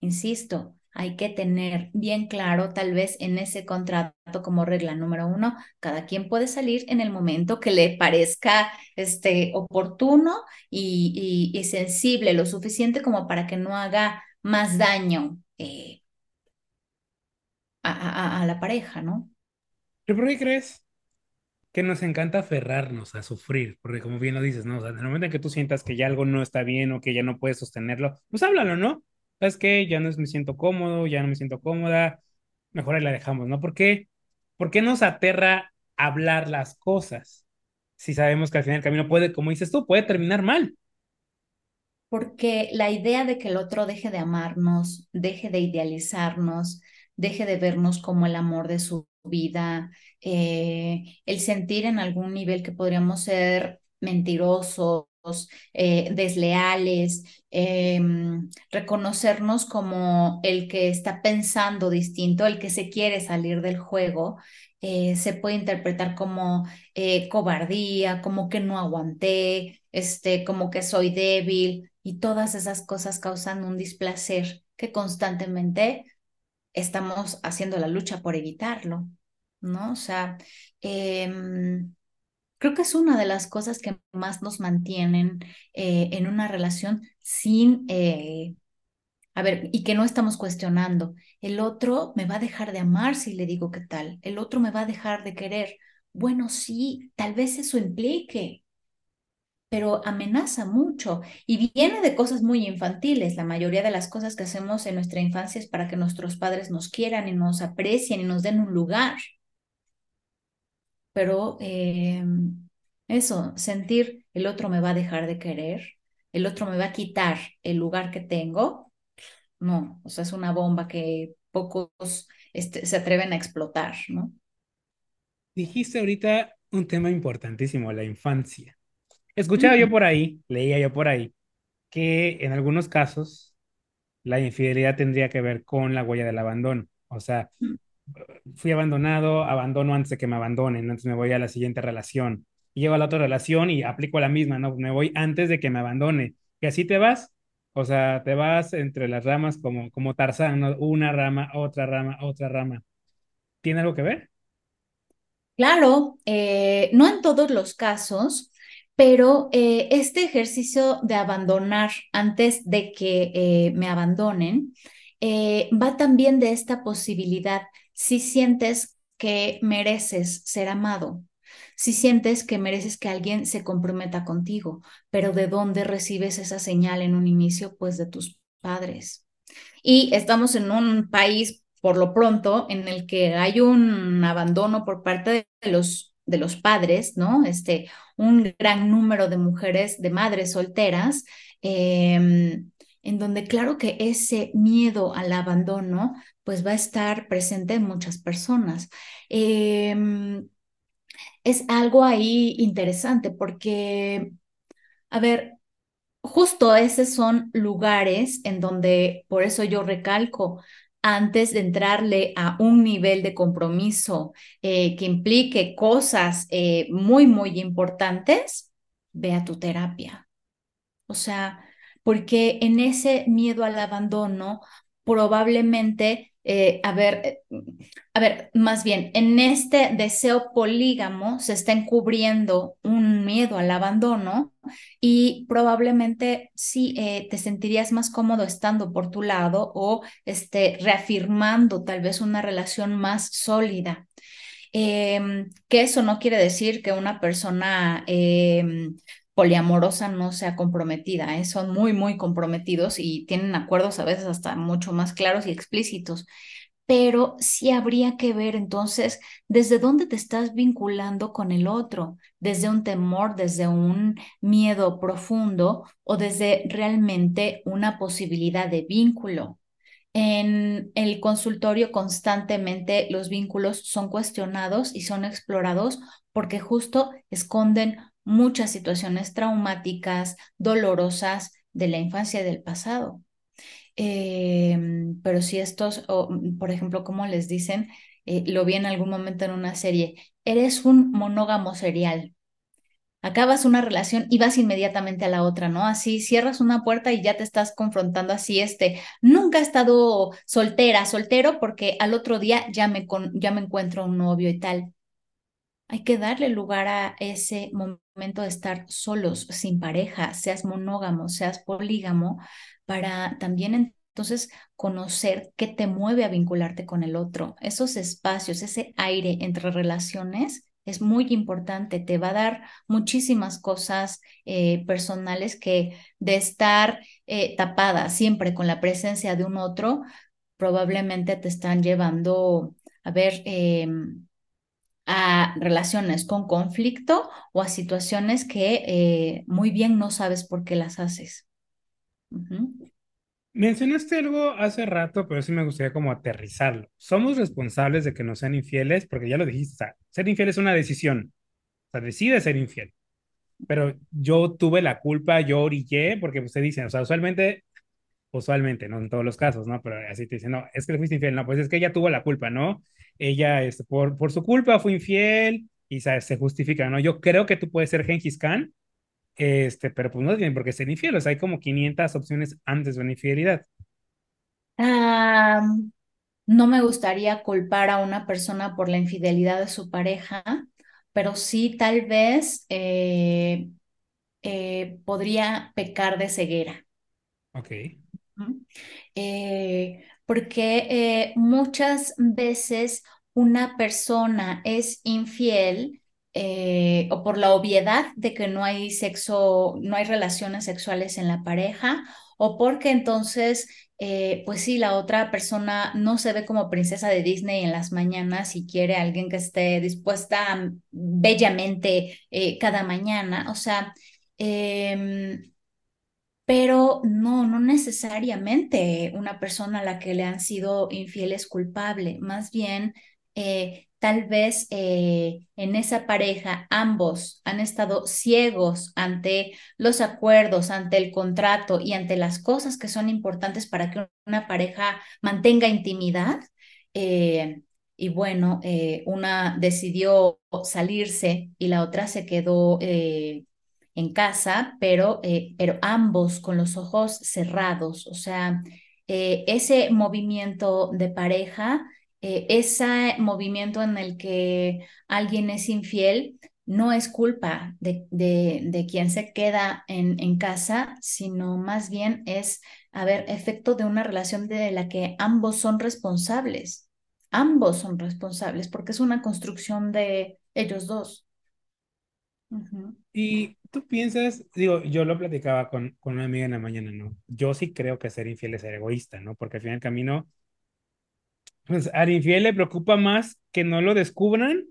Insisto, hay que tener bien claro, tal vez en ese contrato como regla número uno, cada quien puede salir en el momento que le parezca este, oportuno y, sensible, lo suficiente como para que no haga más daño eh, a, la pareja, ¿no? ¿Pero por qué crees que nos encanta aferrarnos a sufrir? Porque como bien lo dices, ¿no? O sea, en el momento en que tú sientas que ya algo no está bien o que ya no puedes sostenerlo, pues háblalo, ¿no? ¿Sabes qué? Ya no me siento cómodo, ya no me siento cómoda, mejor ahí la dejamos, ¿no? ¿Por qué? ¿Por qué nos aterra hablar las cosas? Si sabemos que al final el camino puede, como dices tú, puede terminar mal. Porque la idea de que el otro deje de amarnos, deje de idealizarnos, deje de vernos como el amor de su vida, eh, el sentir en algún nivel que podríamos ser mentirosos, eh, desleales, em, reconocernos como el que está pensando distinto, el que se quiere salir del juego, eh, se puede interpretar como cobardía, como que no aguanté, este, como que soy débil y todas esas cosas causan un displacer que constantemente estamos haciendo la lucha por evitarlo, ¿no? O sea, em, creo que es una de las cosas que más nos mantienen eh, en una relación sin, eh, a ver, y que no estamos cuestionando. El otro me va a dejar de amar si le digo qué tal, el otro me va a dejar de querer. Bueno, sí, tal vez eso implique pero amenaza mucho y viene de cosas muy infantiles. La mayoría de las cosas que hacemos en nuestra infancia es para que nuestros padres nos quieran y nos aprecien y nos den un lugar. Pero em, eso, sentir el otro me va a dejar de querer, el otro me va a quitar el lugar que tengo, no, o sea, es una bomba que pocos este, se atreven a explotar, ¿no? Dijiste ahorita un tema importantísimo, la infancia. Escuchaba yo por ahí, leía yo por ahí, que en algunos casos la infidelidad tendría que ver con la huella del abandono. O sea, fui abandonado, abandono antes de que me abandonen, entonces me voy a la siguiente relación. Y llego a la otra relación y aplico la misma, ¿no? Me voy antes de que me abandone. Y así te vas, o sea, te vas entre las ramas como, como Tarzán, ¿no? Una rama, otra rama, otra rama. ¿Tiene algo que ver? Claro, eh, no en todos los casos, pero eh, este ejercicio de abandonar antes de que eh, me abandonen va también de esta posibilidad. Si sientes que mereces ser amado, si sientes que mereces que alguien se comprometa contigo, pero ¿de dónde recibes esa señal en un inicio? Pues de tus padres. Y estamos en un país por lo pronto, en el que hay un abandono por parte de los, de los padres, ¿no? Este, un gran número de mujeres, de madres solteras, em, en donde claro que ese miedo al abandono, pues va a estar presente en muchas personas. Em, es algo ahí interesante porque, a ver, justo esos son lugares en donde, por eso yo recalco, antes de entrarle a un nivel de compromiso eh, que implique cosas eh, muy, muy importantes, ve a tu terapia. O sea, porque en ese miedo al abandono, probablemente eh, a ver, eh, a ver, más bien, en este deseo polígamo se está encubriendo un miedo al abandono y probablemente sí eh, te sentirías más cómodo estando por tu lado o este, reafirmando tal vez una relación más sólida. Em, que eso no quiere decir que una persona em, poliamorosa no sea comprometida, ¿eh? son muy, muy comprometidos y tienen acuerdos a veces hasta mucho más claros y explícitos. Pero sí habría que ver entonces desde dónde te estás vinculando con el otro, desde un temor, desde un miedo profundo o desde realmente una posibilidad de vínculo. En el consultorio constantemente los vínculos son cuestionados y son explorados porque justo esconden muchas situaciones traumáticas, dolorosas de la infancia y del pasado. Em, pero si estos, por ejemplo, como les dicen, eh, lo vi en algún momento en una serie, eres un monógamo serial. Acabas una relación y vas inmediatamente a la otra, ¿no? Así cierras una puerta y ya te estás confrontando así, este, nunca he estado soltera, soltero, porque al otro día ya me, ya me encuentro un novio y tal. Hay que darle lugar a ese momento de estar solos, sin pareja, seas monógamo, seas polígamo, para también entonces conocer qué te mueve a vincularte con el otro. Esos espacios, ese aire entre relaciones es muy importante, te va a dar muchísimas cosas eh, personales que de estar eh, tapada siempre con la presencia de un otro, probablemente te están llevando a ver em, a relaciones con conflicto o a situaciones que eh, muy bien no sabes por qué las haces. Mencionaste algo hace rato, pero sí me gustaría como aterrizarlo. Somos responsables de que nos sean infieles, porque ya lo dijiste, ser infiel es una decisión. O sea, decide ser infiel. Pero yo tuve la culpa, yo orillé, porque usted dice, o sea, usualmente usualmente, no en todos los casos, ¿no? Pero así te dicen, no, es que le fuiste infiel, no, pues es que ella tuvo la culpa, ¿no? Ella, este, por, por su culpa fue infiel y se justifica, ¿no? Yo creo que tú puedes ser Genghis Khan, este, pero pues no tienen por qué ser infiel, o sea, hay como 500 opciones antes de una infidelidad. no me gustaría culpar a una persona por la infidelidad de su pareja, pero sí tal vez eh, eh, podría pecar de ceguera. Ok. Eh, porque eh, muchas veces una persona es infiel eh, o por la obviedad de que no hay sexo, no hay relaciones sexuales en la pareja, o porque entonces, pues sí, la otra persona no se ve como princesa de Disney en las mañanas y quiere alguien que esté dispuesta bellamente cada mañana. O sea, em, pero no, no necesariamente una persona a la que le han sido infieles culpable, más bien eh, tal vez eh, en esa pareja ambos han estado ciegos ante los acuerdos, ante el contrato y ante las cosas que son importantes para que una pareja mantenga intimidad. Eh, y bueno, una decidió salirse y la otra se quedó en casa, pero, pero ambos con los ojos cerrados, o sea, ese movimiento de pareja eh, ese movimiento en el que alguien es infiel no es culpa de, de, quien se queda en, en, casa, sino más bien es, a ver, efecto de una relación de la que ambos son responsables. Ambos son responsables porque es una construcción de ellos dos. Y tú piensas, digo, yo lo platicaba con, con una amiga en la mañana, ¿no? Yo sí creo que ser infiel es ser egoísta, ¿no? Porque al final del camino pues al infiel le preocupa más que no lo descubran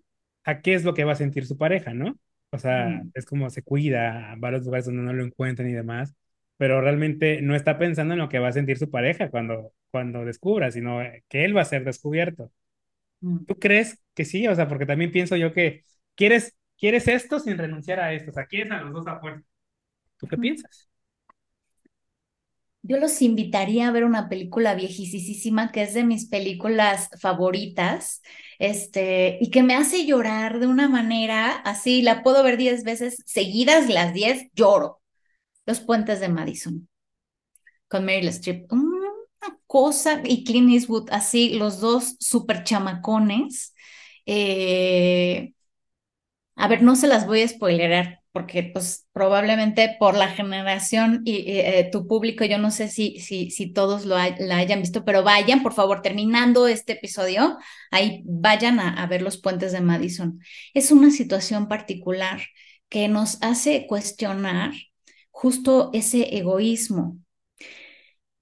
a qué es lo que va a sentir su pareja, ¿no? O sea, Mm, es como se cuida a varios lugares donde no lo encuentran y demás, pero realmente no está pensando en lo que va a sentir su pareja cuando, cuando descubra, sino que él va a ser descubierto. mm. ¿Tú crees que sí? O sea, porque también pienso yo que quieres, quieres esto sin renunciar a esto, o sea, quieres a los dos a fuerza. ¿Tú qué piensas? Yo los invitaría a ver una película viejísima que es de mis películas favoritas, este, y que me hace llorar de una manera así, la puedo ver diez veces seguidas, las diez lloro. Los Puentes de Madison, con Meryl Streep. Una cosa, y Clint Eastwood, así, los dos super chamacones. Eh, a ver, no se las voy a spoilerar porque pues probablemente por la generación y, eh, tu público, yo no sé si, si, si todos lo la hayan visto, pero vayan, por favor, terminando este episodio, ahí vayan a, a ver los puentes de Madison. Es una situación particular que nos hace cuestionar justo ese egoísmo.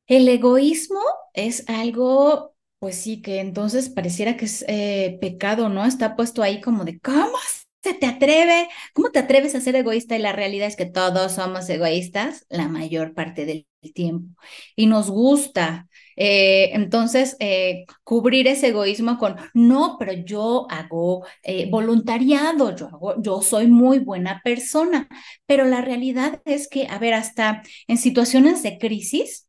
El egoísmo es algo, pues sí, que entonces pareciera que es eh, pecado, ¿no? Está puesto ahí como de, ¿cómo se te atreve? ¿Cómo te atreves a ser egoísta? Y la realidad es que todos somos egoístas la mayor parte del tiempo. Y nos gusta. eh, entonces, eh, cubrir ese egoísmo con, no, pero yo hago eh, voluntariado, yo hago, yo soy muy buena persona. Pero la realidad es que, a ver, hasta en situaciones de crisis,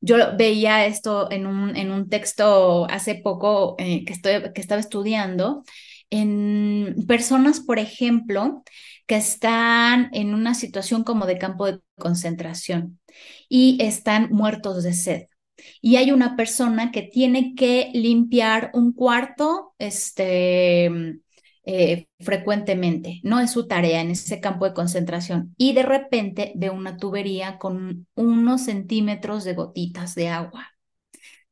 yo veía esto en un, en un texto hace poco que, estoy, que estaba estudiando, en personas, por ejemplo, que están en una situación como de campo de concentración y están muertos de sed. Y hay una persona que tiene que limpiar un cuarto, este, eh, frecuentemente, no es su tarea en ese campo de concentración, y de repente ve una tubería con unos centímetros de gotitas de agua.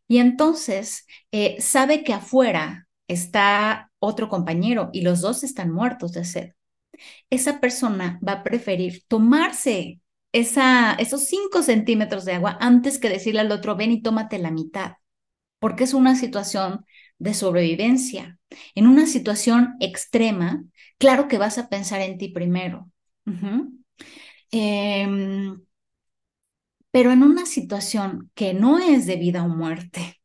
Y entonces eh, sabe que afuera está otro compañero y los dos están muertos de sed. Esa persona va a preferir tomarse esa, esos cinco centímetros de agua antes que decirle al otro, ven y tómate la mitad porque es una situación de sobrevivencia. En una situación extrema, claro que vas a pensar en ti primero. Em, pero en una situación que no es de vida o muerte,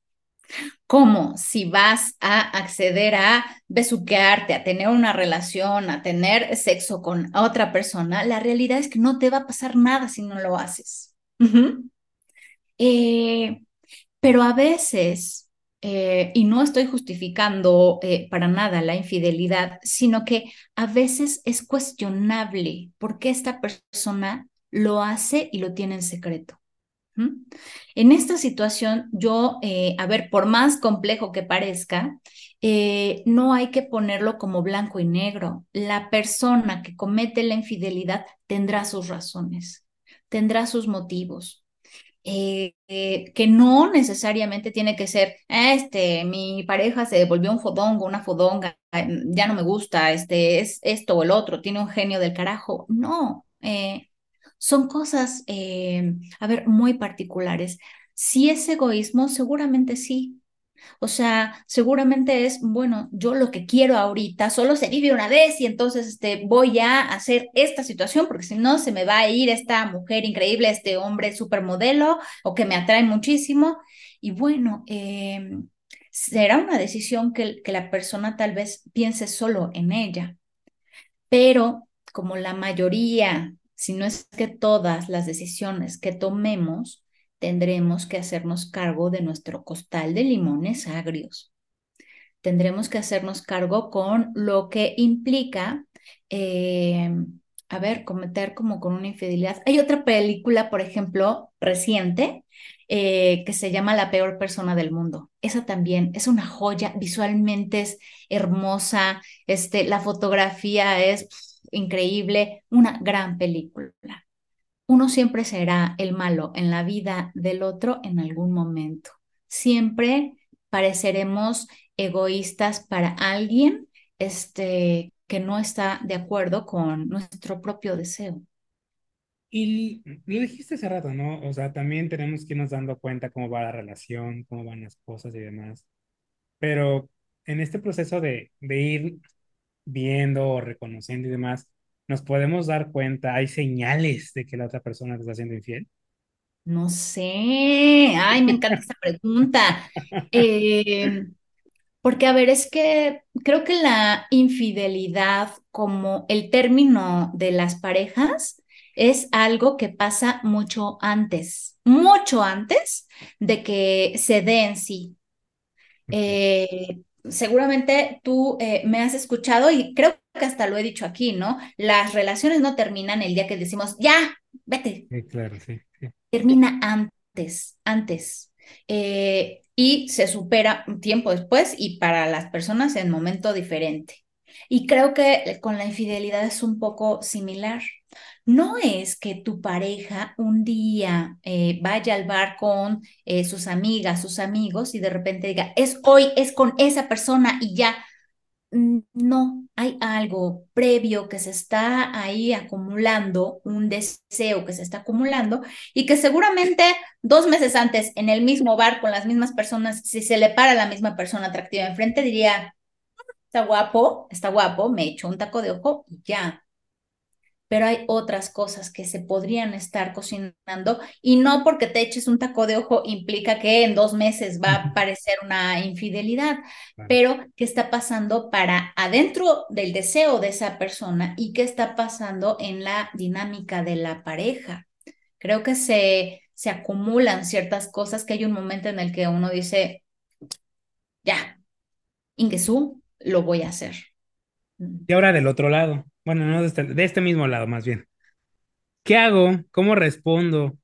como si vas a acceder a besuquearte, a tener una relación, a tener sexo con otra persona, la realidad es que no te va a pasar nada si no lo haces. Eh, Pero a veces, eh, y no estoy justificando eh, para nada la infidelidad, sino que a veces es cuestionable por qué esta persona lo hace y lo tiene en secreto. En esta situación, yo, eh, a ver, por más complejo que parezca, eh, no hay que ponerlo como blanco y negro. La persona que comete la infidelidad tendrá sus razones, tendrá sus motivos eh, que no necesariamente tiene que ser, este, mi pareja se volvió un fodongo, una fodonga, ya no me gusta, este, es esto o el otro, tiene un genio del carajo. No, eh, son cosas, eh, a ver, muy particulares. Si es egoísmo, seguramente sí, o sea, seguramente es, bueno, yo lo que quiero ahorita solo se vive una vez y entonces este, voy a hacer esta situación porque si no se me va a ir esta mujer increíble, este hombre supermodelo o que me atrae muchísimo. Y bueno, eh, será una decisión que, que la persona tal vez piense solo en ella, pero como la mayoría, si no es que todas las decisiones que tomemos, tendremos que hacernos cargo de nuestro costal de limones agrios. Tendremos que hacernos cargo con lo que implica eh, a ver, cometer como con una infidelidad. Hay otra película, por ejemplo, reciente, eh, que se llama La peor persona del mundo. Esa también es una joya, visualmente es hermosa, este, la fotografía es increíble, una gran película. Uno siempre será el malo en la vida del otro en algún momento. Siempre pareceremos egoístas para alguien este, que no está de acuerdo con nuestro propio deseo. Y lo dijiste hace rato, ¿no? O sea, también tenemos que irnos dando cuenta cómo va la relación, cómo van las cosas y demás. Pero en este proceso de, de ir viendo, reconociendo y demás, ¿nos podemos dar cuenta? ¿Hay señales de que la otra persona te está siendo infiel? No sé. Ay, me encanta esta pregunta. Eh, porque, a ver, es que creo que la infidelidad como el término de las parejas es algo que pasa mucho antes, mucho antes de que se dé en sí. Eh, seguramente tú eh, me has escuchado y creo que hasta lo he dicho aquí, ¿no? Las relaciones no terminan el día que decimos, ya, vete. Sí, claro, sí. Termina antes, antes. Eh, y se supera un tiempo después y para las personas en momento diferente. Y creo que con la infidelidad es un poco similar. No es que tu pareja un día eh, vaya al bar con eh, sus amigas, sus amigos y de repente diga, es hoy, es con esa persona y ya. Mm, no, hay algo previo que se está ahí acumulando, un deseo que se está acumulando y que seguramente dos meses antes en el mismo bar con las mismas personas, si se le para la misma persona atractiva enfrente, diría, está guapo, está guapo, me echo un taco de ojo y ya pero hay otras cosas que se podrían estar cocinando y no porque te eches un taco de ojo implica que en dos meses va a aparecer una infidelidad, pero qué está pasando para adentro del deseo de esa persona y qué está pasando en la dinámica de la pareja. Creo que se, se acumulan ciertas cosas que hay un momento en el que uno dice, ya, Ingesú, lo voy a hacer. Y ahora del otro lado, bueno, no de este, de este mismo lado, más bien. ¿Qué hago? ¿Cómo respondo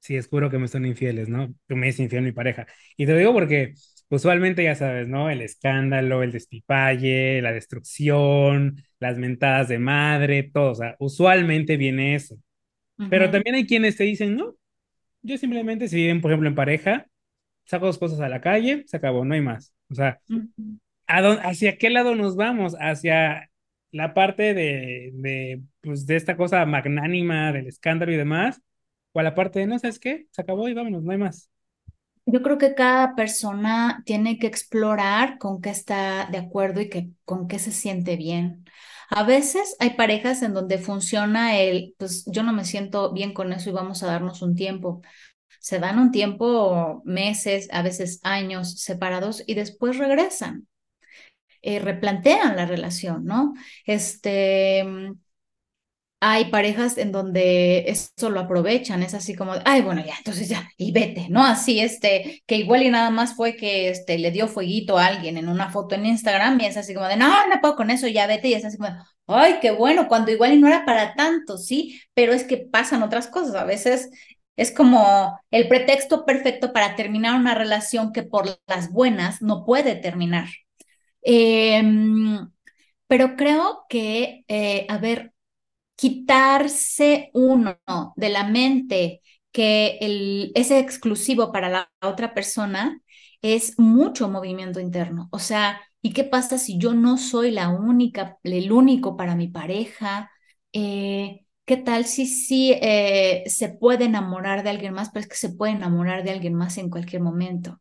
si descubro que me son infieles, ¿no? Que me es infiel mi pareja. Y te lo digo porque usualmente ya sabes, ¿no? El escándalo, el despipalle, la destrucción, las mentadas de madre, todo. O sea, usualmente viene eso. Pero también hay quienes te dicen, no, yo simplemente si viven, por ejemplo, en pareja, saco dos cosas a la calle, se acabó, no hay más. O sea, ¿hacia qué lado nos vamos? ¿Hacia la parte de, de, pues, de esta cosa magnánima del escándalo y demás, o a la parte de, no, ¿sabes qué? Se acabó y vámonos, no hay más. Yo creo que cada persona tiene que explorar con qué está de acuerdo y que, con qué se siente bien. A veces hay parejas en donde funciona el, pues yo no me siento bien con eso y vamos a darnos un tiempo. Se dan un tiempo, meses, a veces años separados y después regresan. Eh, replantean la relación, ¿no? Este, hay parejas en donde eso lo aprovechan, es así como, ay, bueno, ya, entonces ya, y vete, ¿no? Así, este, que igual y nada más fue que este, le dio fueguito a alguien en una foto en Instagram y es así como de, no, no puedo con eso, ya vete, y es así como, ay, qué bueno, cuando igual y no era para tanto, sí, pero es que pasan otras cosas, a veces es como el pretexto perfecto para terminar una relación que por las buenas no puede terminar. Em, pero creo que, eh, a ver, quitarse uno de la mente que es exclusivo para la otra persona es mucho movimiento interno. O sea, ¿y qué pasa si yo no soy la única, el único para mi pareja? Eh, ¿Qué tal si sí eh, se puede enamorar de alguien más, pero es que se puede enamorar de alguien más en cualquier momento?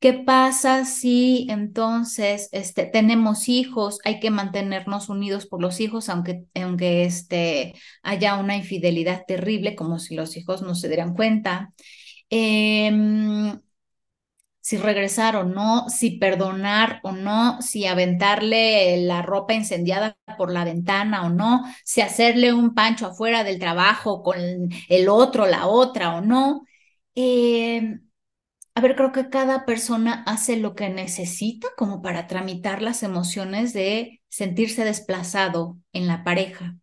¿Qué pasa si entonces este, tenemos hijos? Hay que mantenernos unidos por los hijos, aunque, aunque este, haya una infidelidad terrible, como si los hijos no se dieran cuenta. Em, si regresar o no, si perdonar o no, si aventarle la ropa incendiada por la ventana o no, si hacerle un pancho afuera del trabajo con el otro, la otra o no. Eh, a ver, creo que cada persona hace lo que necesita como para tramitar las emociones de sentirse desplazado en la pareja.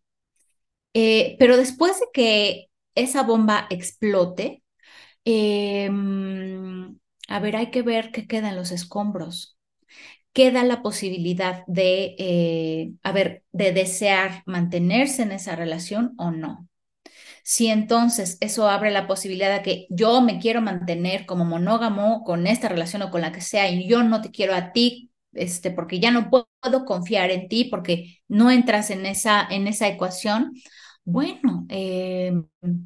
Eh, pero después de que esa bomba explote, em, a ver, hay que ver qué queda en los escombros. Queda la posibilidad de, eh, a ver, de desear mantenerse en esa relación o no. Si entonces eso abre la posibilidad de que yo me quiero mantener como monógamo con esta relación o con la que sea y yo no te quiero a ti, este, porque ya no puedo confiar en ti porque no entras en esa, en esa ecuación, bueno, eh,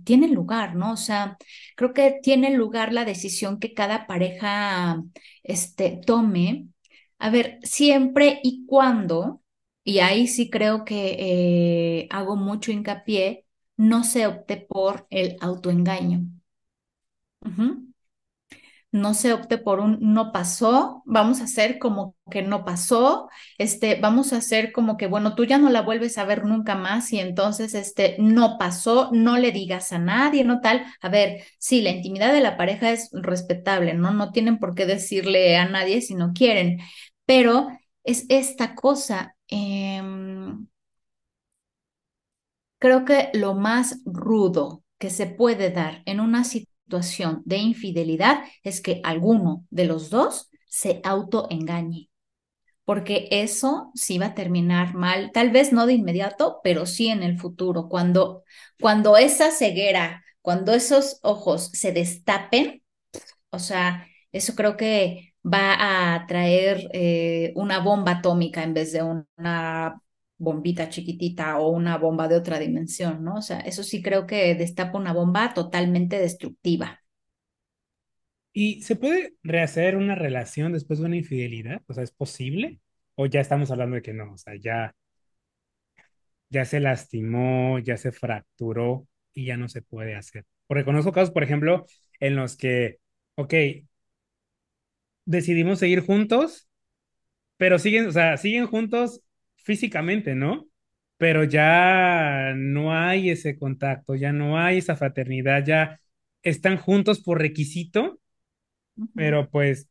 tiene lugar, ¿no? O sea, creo que tiene lugar la decisión que cada pareja este, tome. A ver, siempre y cuando, y ahí sí creo que eh, hago mucho hincapié, no se opte por el autoengaño. No se opte por un no pasó, vamos a hacer como que no pasó, este, vamos a hacer como que, bueno, tú ya no la vuelves a ver nunca más y entonces, este, no pasó, no le digas a nadie, no tal. A ver, sí, la intimidad de la pareja es respetable, ¿no? No tienen por qué decirle a nadie si no quieren, pero es esta cosa. Em, Creo que lo más rudo que se puede dar en una situación de infidelidad es que alguno de los dos se autoengañe, porque eso sí va a terminar mal, tal vez no de inmediato, pero sí en el futuro, cuando, cuando esa ceguera, cuando esos ojos se destapen, o sea, eso creo que va a traer eh, una bomba atómica en vez de una bombita chiquitita o una bomba de otra dimensión, ¿no? O sea, eso sí creo que destapa una bomba totalmente destructiva. ¿Y se puede rehacer una relación después de una infidelidad? O sea, ¿es posible? ¿O ya estamos hablando de que no? O sea, ya, ya se lastimó, ya se fracturó y ya no se puede hacer. Porque conozco casos, por ejemplo, en los que, ok, decidimos seguir juntos, pero siguen, o sea, siguen juntos físicamente, ¿no? Pero ya no hay ese contacto, ya no hay esa fraternidad, ya están juntos por requisito, pero pues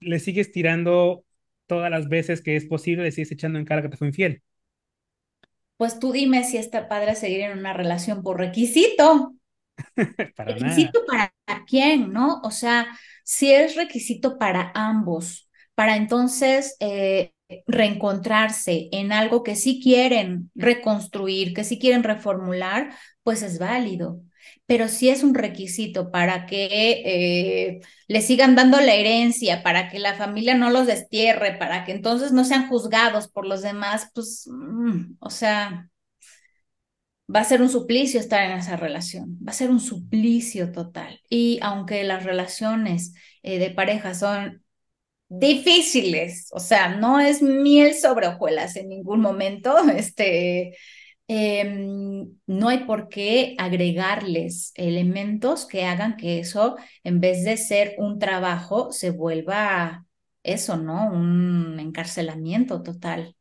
le sigues tirando todas las veces que es posible, le sigues echando en cara que te fue infiel. Pues tú dime si está padre seguir en una relación por requisito. para ¿Requisito para quién, no? O sea, si es requisito para ambos, para entonces eh, reencontrarse en algo que sí quieren reconstruir, que sí quieren reformular, pues es válido. Pero si es un requisito para que eh, le sigan dando la herencia, para que la familia no los destierre, para que entonces no sean juzgados por los demás, pues, mm, o sea, va a ser un suplicio estar en esa relación, va a ser un suplicio total. Y aunque las relaciones eh, de pareja son difíciles, o sea, no es miel sobre hojuelas en ningún momento, este, em, no hay por qué agregarles elementos que hagan que eso, en vez de ser un trabajo, se vuelva eso, ¿no? Un encarcelamiento total.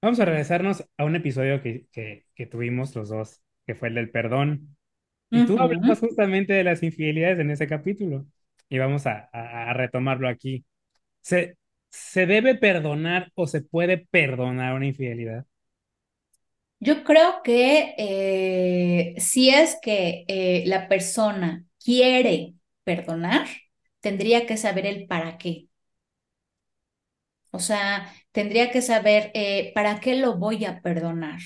Vamos a regresarnos a un episodio que, que, tuvimos los dos, que fue el del perdón. Y tú hablas justamente de las infidelidades en ese capítulo y vamos a, retomarlo aquí. ¿Se, ¿Se debe perdonar o se puede perdonar una infidelidad? Yo creo que eh, si es que eh, la persona quiere perdonar, tendría que saber el para qué. O sea, tendría que saber eh, para qué lo voy a perdonar.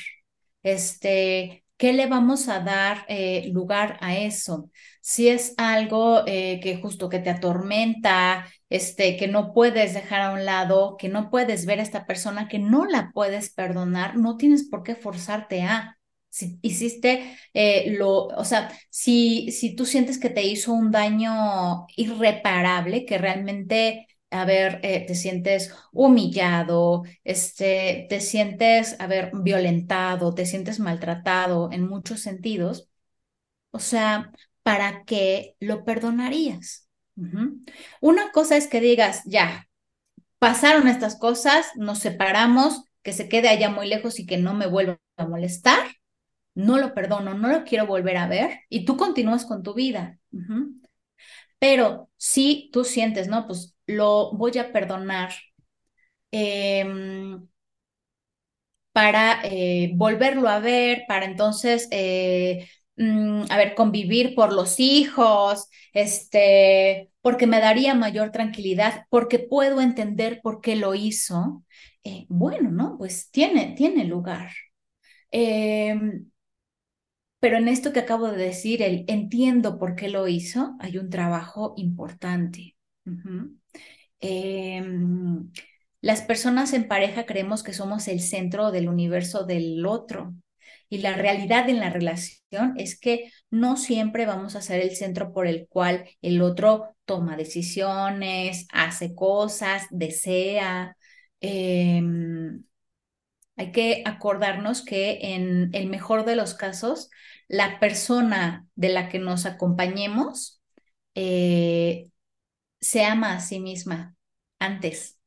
Este, ¿qué le vamos a dar lugar a eso? si es algo eh, que justo que te atormenta, este, que no puedes dejar a un lado, que no puedes ver a esta persona, que no la puedes perdonar, no tienes por qué forzarte a. Si hiciste eh, lo, o sea, si, si tú sientes que te hizo un daño irreparable, que realmente a ver, eh, te sientes humillado, este, te sientes, a violentado, te sientes maltratado en muchos sentidos. O sea, ¿para qué lo perdonarías? Una cosa es que digas, ya, pasaron estas cosas, nos separamos, que se quede allá muy lejos y que no me vuelva a molestar, no lo perdono, no lo quiero volver a ver y tú continúas con tu vida. Pero si tú sientes, no, pues lo voy a perdonar em, para eh, volverlo a ver, para entonces eh, Mm, a ver, convivir por los hijos, este, porque me daría mayor tranquilidad, porque puedo entender por qué lo hizo, eh, bueno, ¿no? Pues tiene, tiene lugar. Em, pero en esto que acabo de decir, el entiendo por qué lo hizo, hay un trabajo importante. Em, las personas en pareja creemos que somos el centro del universo del otro y la realidad en la relación es que no siempre vamos a ser el centro por el cual el otro toma decisiones, hace cosas, desea. Em, hay que acordarnos que en el mejor de los casos, la persona de la que nos acompañemos eh, se ama a sí misma antes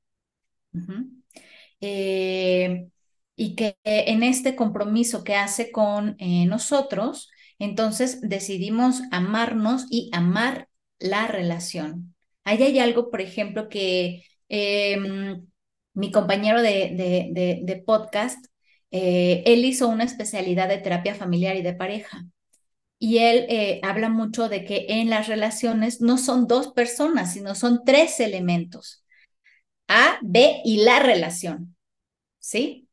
y que en este compromiso que hace con eh, nosotros, entonces decidimos amarnos y amar la relación. Ahí hay algo, por ejemplo, que em, mi compañero de, podcast, eh, él hizo una especialidad de terapia familiar y de pareja. Y él eh, habla mucho de que en las relaciones no son dos personas, sino son tres elementos. A, B y la relación. ¿Sí?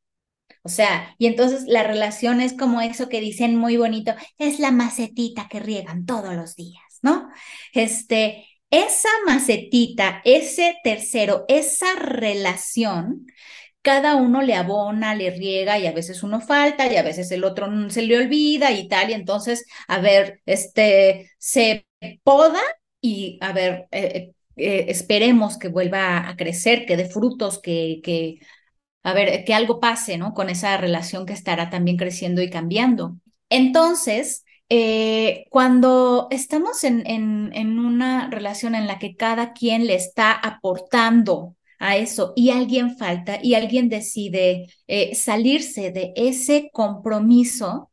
O sea, y entonces la relación es como eso que dicen muy bonito, es la macetita que riegan todos los días, ¿no? Este, esa macetita, ese tercero, esa relación, cada uno le abona, le riega y a veces uno falta y a veces el otro se le olvida y tal, y entonces, a ver, este, se poda y, a ver, eh, eh, esperemos que vuelva a crecer, que dé frutos, que, que a ver, que algo pase, ¿no? Con esa relación que estará también creciendo y cambiando. Entonces, eh, cuando estamos en, en, una relación en la que cada quien le está aportando a eso y alguien falta y alguien decide eh, salirse de ese compromiso,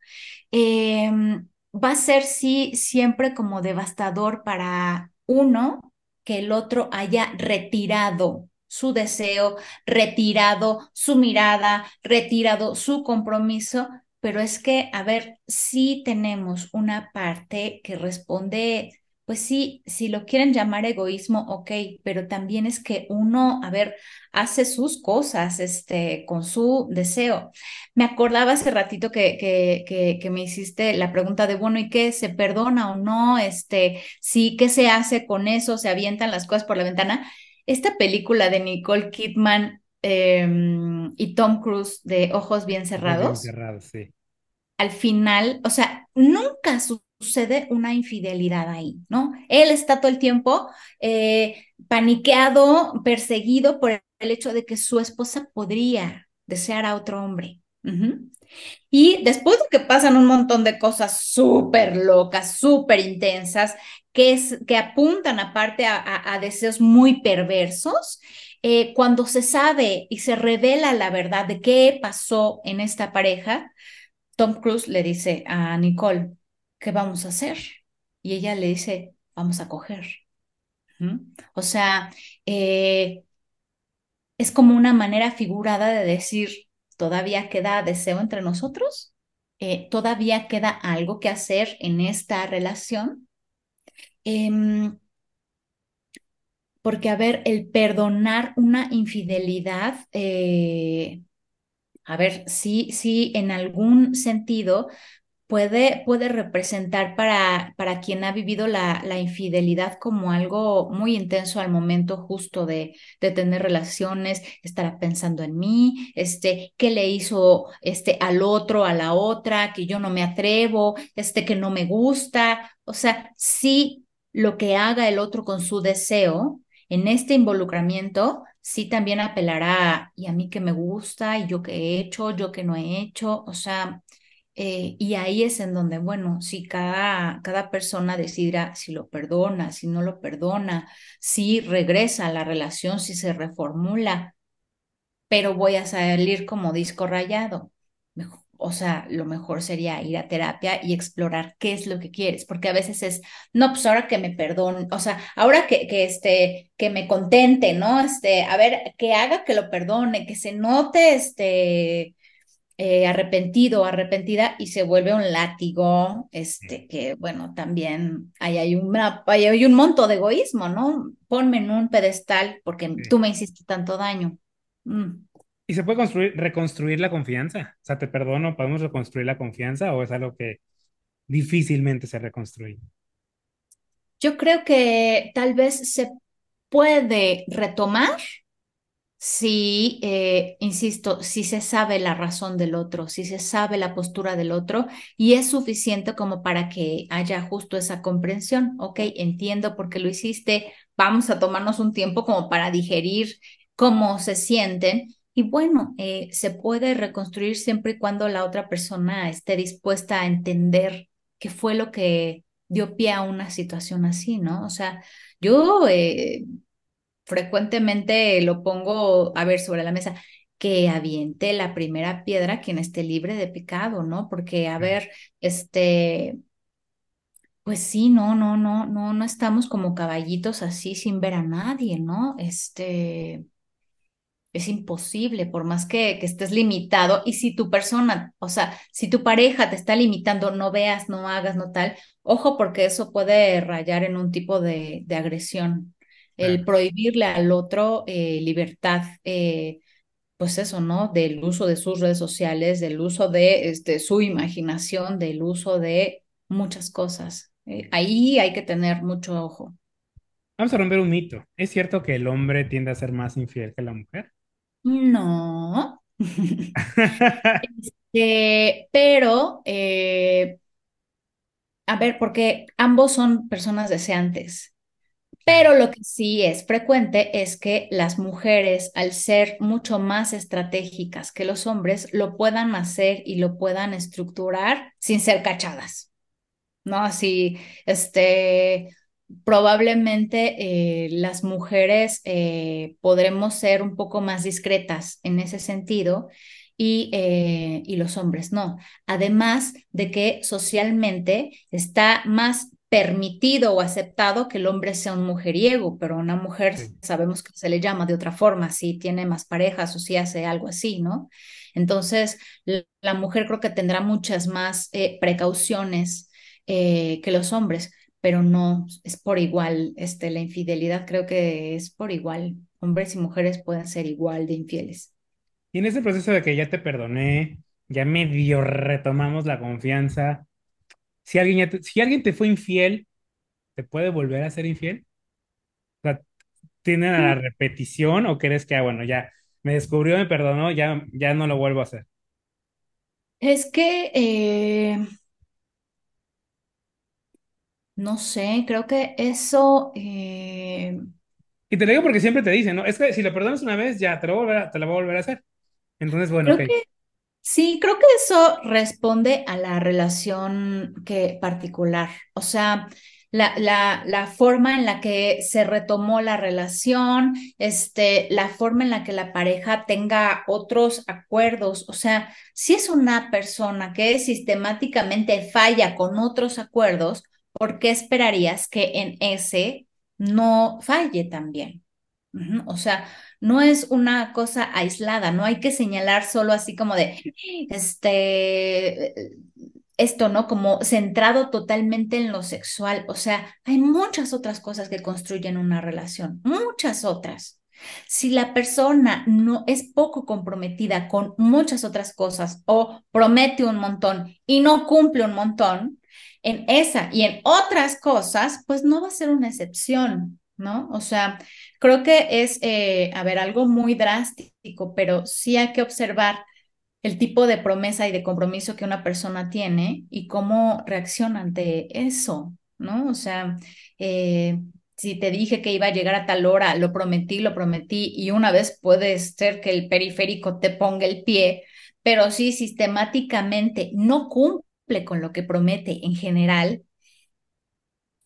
em, va a ser sí siempre como devastador para uno que el otro haya retirado su deseo, retirado su mirada, retirado su compromiso, pero es que, a ver, sí tenemos una parte que responde, pues sí, si lo quieren llamar egoísmo, ok, pero también es que uno, a ver, hace sus cosas, este, con su deseo. Me acordaba hace ratito que, que, que, me hiciste la pregunta de, bueno, ¿y qué? ¿Se perdona o no? Este, sí, ¿qué se hace con eso? ¿Se avientan las cosas por la ventana? esta película de Nicole Kidman em, y Tom Cruise de Ojos Bien Cerrados, sí. Al final, o sea, nunca sucede una infidelidad ahí, ¿no? Él está todo el tiempo eh, paniqueado, perseguido por el hecho de que su esposa podría desear a otro hombre. Y después de que pasan un montón de cosas súper locas, súper intensas, que, que apuntan aparte a, deseos muy perversos, eh, cuando se sabe y se revela la verdad de qué pasó en esta pareja, Tom Cruise le dice a Nicole, ¿qué vamos a hacer? Y ella le dice, vamos a coger. O sea, eh, es como una manera figurada de decir, todavía queda deseo entre nosotros, eh, todavía queda algo que hacer en esta relación. Em, porque, a ver, el perdonar una infidelidad, eh, a ver, sí, sí, en algún sentido puede, puede representar para, para quien ha vivido la, la, infidelidad como algo muy intenso al momento justo de, de, tener relaciones, estará pensando en mí, este, qué le hizo este, al otro, a la otra, que yo no me atrevo, este, que no me gusta. O sea, sí lo que haga el otro con su deseo, en este involucramiento, sí también apelará y a mí que me gusta, y yo que he hecho, yo que no he hecho, o sea, Eh, y ahí es en donde, bueno, si cada, cada persona decidirá si lo perdona, si no lo perdona, si regresa a la relación, si se reformula, pero voy a salir como disco rayado. O sea, lo mejor sería ir a terapia y explorar qué es lo que quieres, porque a veces es, no, pues ahora que me perdone, o sea, ahora que, que, este, que me contente, ¿no? Este, a ver, que haga que lo perdone, que se note, este, eh, arrepentido arrepentida y se vuelve un látigo, este, que bueno, también hay, hay, una, hay, un monto de egoísmo, ¿no? Ponme en un pedestal porque tú me hiciste tanto daño. Mm. ¿Y se puede construir, reconstruir la confianza? O sea, te perdono, ¿podemos reconstruir la confianza o es algo que difícilmente se reconstruye? Yo creo que tal vez se puede retomar, si, eh, insisto, si se sabe la razón del otro, si se sabe la postura del otro y es suficiente como para que haya justo esa comprensión, ok, entiendo por qué lo hiciste, vamos a tomarnos un tiempo como para digerir cómo se sienten y bueno, eh, se puede reconstruir siempre y cuando la otra persona esté dispuesta a entender qué fue lo que dio pie a una situación así, ¿no? O sea, yo... Eh, frecuentemente lo pongo a ver sobre la mesa, que aviente la primera piedra quien esté libre de pecado, ¿no? Porque, a ver, este, pues sí, no, no, no, no, no estamos como caballitos así sin ver a nadie, ¿no? Este, es imposible, por más que, que, estés limitado. Y si tu persona, o sea, si tu pareja te está limitando, no veas, no hagas, no tal, ojo porque eso puede rayar en un tipo de, de agresión el prohibirle al otro eh, libertad, eh, pues eso, ¿no? Del uso de sus redes sociales, del uso de este, su imaginación, del uso de muchas cosas. Eh, ahí hay que tener mucho ojo. Vamos a romper un mito. ¿Es cierto que el hombre tiende a ser más infiel que la mujer? No. Este, pero, a ver, porque ambos son personas deseantes. Pero lo que sí es frecuente es que las mujeres, al ser mucho más estratégicas que los hombres, lo puedan hacer y lo puedan estructurar sin ser cachadas. ¿No? Así, este, probablemente eh, las mujeres eh, podremos ser un poco más discretas en ese sentido y, eh, y los hombres no. Además de que socialmente está más permitido o aceptado que el hombre sea un mujeriego, pero una mujer sabemos que se le llama de otra forma, si tiene más parejas o si hace algo así, ¿no? Entonces, la mujer creo que tendrá muchas más eh, precauciones eh, que los hombres, pero no es por igual, este, la infidelidad creo que es por igual. Hombres y mujeres pueden ser igual de infieles. Y en ese proceso de que ya te perdoné, ya medio retomamos la confianza, si alguien, te, si alguien te fue infiel, ¿te puede volver a ser infiel? O sea, ¿tiene la repetición o crees que, ah, bueno, ya me descubrió, me perdonó, ya, ya no lo vuelvo a hacer? Es que, eh, no sé, creo que eso... Eh, y te lo digo porque siempre te dicen, ¿no? Es que si lo perdonas una vez, ya te lo, voy a, te lo voy a volver a hacer. Entonces, bueno, ok. Sí, creo que eso responde a la relación que particular, o sea, la, la, la, forma en la que se retomó la relación, este, la forma en la que la pareja tenga otros acuerdos, o sea, si es una persona que sistemáticamente falla con otros acuerdos, ¿por qué esperarías que en ese no falle también? O sea, no es una cosa aislada, no hay que señalar solo así como de, este, esto, ¿no? Como centrado totalmente en lo sexual. O sea, hay muchas otras cosas que construyen una relación, muchas otras. Si la persona no es poco comprometida con muchas otras cosas o promete un montón y no cumple un montón, en esa y en otras cosas, pues no va a ser una excepción. ¿no? O sea, creo que es, eh, a ver, algo muy drástico, pero sí hay que observar el tipo de promesa y de compromiso que una persona tiene y cómo reacciona ante eso, ¿no? O sea, eh, si te dije que iba a llegar a tal hora, lo prometí, lo prometí, y una vez puede ser que el periférico te ponga el pie, pero si sistemáticamente no cumple con lo que promete en general,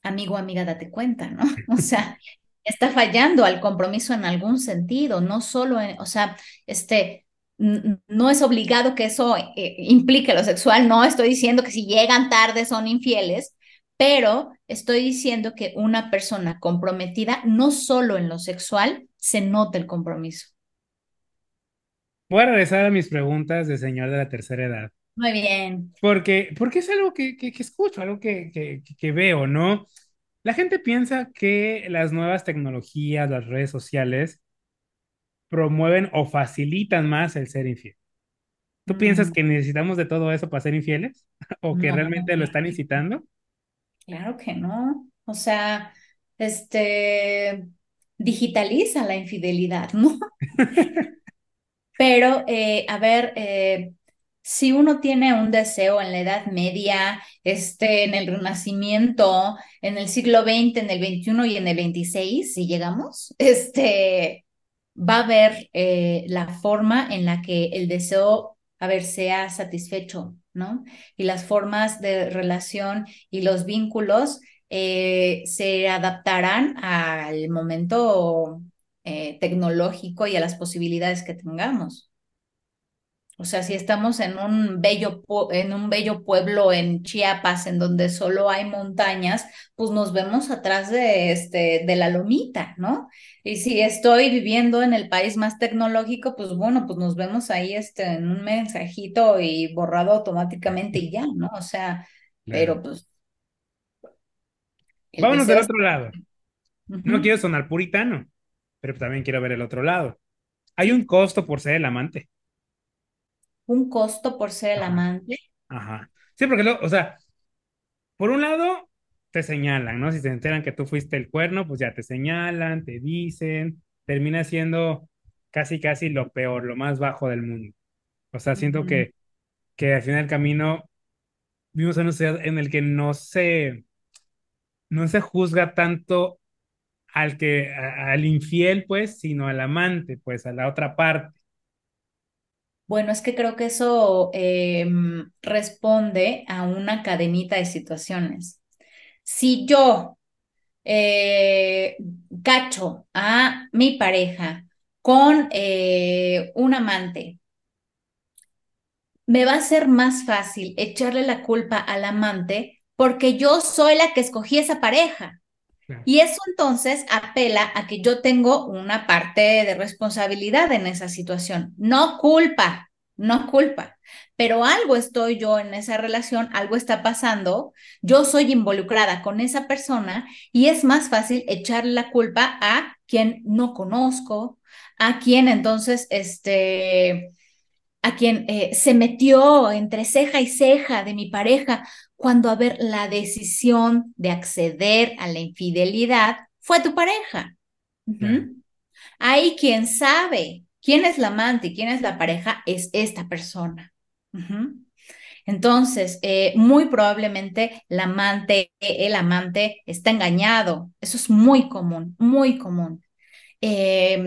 amigo, amiga, date cuenta, ¿no? O sea, está fallando al compromiso en algún sentido, no solo en, o sea, este, no es obligado que eso eh, implique lo sexual, no estoy diciendo que si llegan tarde son infieles, pero estoy diciendo que una persona comprometida, no solo en lo sexual, se nota el compromiso. Voy a regresar a mis preguntas de señor de la tercera edad. Muy bien. Porque, porque es algo que, que, que escucho, algo que, que, veo, ¿no? La gente piensa que las nuevas tecnologías, las redes sociales, promueven o facilitan más el ser infiel. ¿Tú piensas Mm, que necesitamos de todo eso para ser infieles? ¿O que No, realmente lo están incitando? claro que no. O sea, este digitaliza la infidelidad, ¿no? Pero, eh, a ver, eh, si uno tiene un deseo en la Edad Media, este, en el Renacimiento, en el siglo XX, en el XXI y en el XXVI, si llegamos, este, va a haber eh, la forma en la que el deseo, a ver, sea satisfecho, ¿no? Y las formas de relación y los vínculos eh, se adaptarán al momento eh, tecnológico y a las posibilidades que tengamos. O sea, si estamos en un bello, en un bello pueblo en Chiapas, en donde solo hay montañas, pues nos vemos atrás de, este, de la lomita, ¿no? Y si estoy viviendo en el país más tecnológico, pues bueno, pues nos vemos ahí este, en un mensajito y borrado automáticamente y ya, ¿no? O sea, Claro. pero pues Vámonos del otro lado. No quiero sonar puritano, pero también quiero ver el otro lado. Hay un costo por ser el amante. Un costo por ser el Ajá, amante. ajá. Sí, porque, lo, o sea, por un lado, te señalan, ¿no? Si se enteran que tú fuiste el cuerno, pues ya te señalan, te dicen, termina siendo casi, casi lo peor, lo más bajo del mundo. O sea, siento que, que al final del camino vivimos en una sociedad en el que no se, no se juzga tanto al que, a- al infiel, pues, sino al amante, pues, a la otra parte. Bueno, es que creo que eso em, responde a una cadenita de situaciones. Si yo eh, cacho a mi pareja con eh, un amante, me va a ser más fácil echarle la culpa al amante porque yo soy la que escogí esa pareja. Y eso entonces apela a que yo tengo una parte de responsabilidad en esa situación. No culpa, no culpa, pero algo estoy yo en esa relación, algo está pasando, yo soy involucrada con esa persona y es más fácil echarle la culpa a quien no conozco, a quien entonces, este, a quien eh, se metió entre ceja y ceja de mi pareja, cuando a ver la decisión de acceder a la infidelidad fue tu pareja. Uh -huh. Ahí quien sabe quién es la amante y quién es la pareja es esta persona. Uh -huh. Entonces, eh, muy probablemente la amante, el amante está engañado. Eso es muy común, muy común. Eh,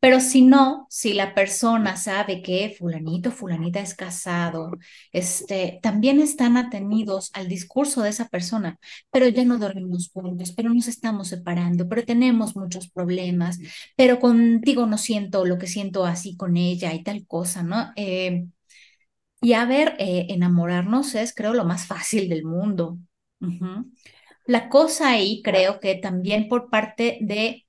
pero si no, si la persona sabe que fulanito, fulanita es casado, este, también están atenidos al discurso de esa persona, pero ya no dormimos juntos, pero nos estamos separando, pero tenemos muchos problemas, pero contigo no siento lo que siento así con ella y tal cosa, ¿no? Eh, y a ver, eh, enamorarnos es, creo, lo más fácil del mundo. La cosa ahí, creo que también por parte de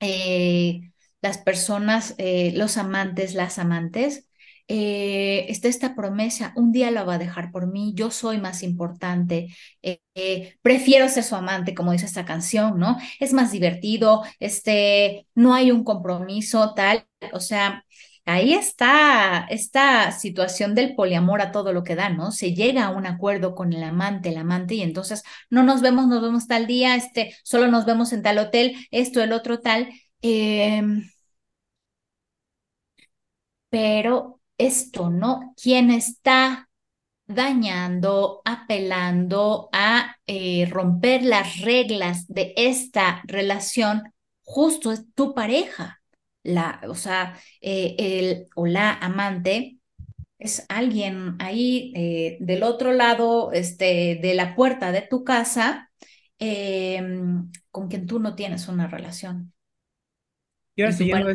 eh, las personas, eh, los amantes, las amantes, eh, está esta promesa, un día la va a dejar por mí, yo soy más importante, eh, eh, prefiero ser su amante, como dice esta canción, ¿no? Es más divertido, este, no hay un compromiso tal, o sea, ahí está esta situación del poliamor a todo lo que da, ¿no? Se llega a un acuerdo con el amante, el amante, y entonces no nos vemos, nos vemos tal día, este, solo nos vemos en tal hotel, esto, el otro tal. Eh, pero esto, ¿no? ¿Quién está dañando, apelando a eh, romper las reglas de esta relación? Justo es tu pareja, la, o sea, eh, el o la amante es alguien ahí eh, del otro lado este, de la puerta de tu casa em, con quien tú no tienes una relación. Y ahora siguiendo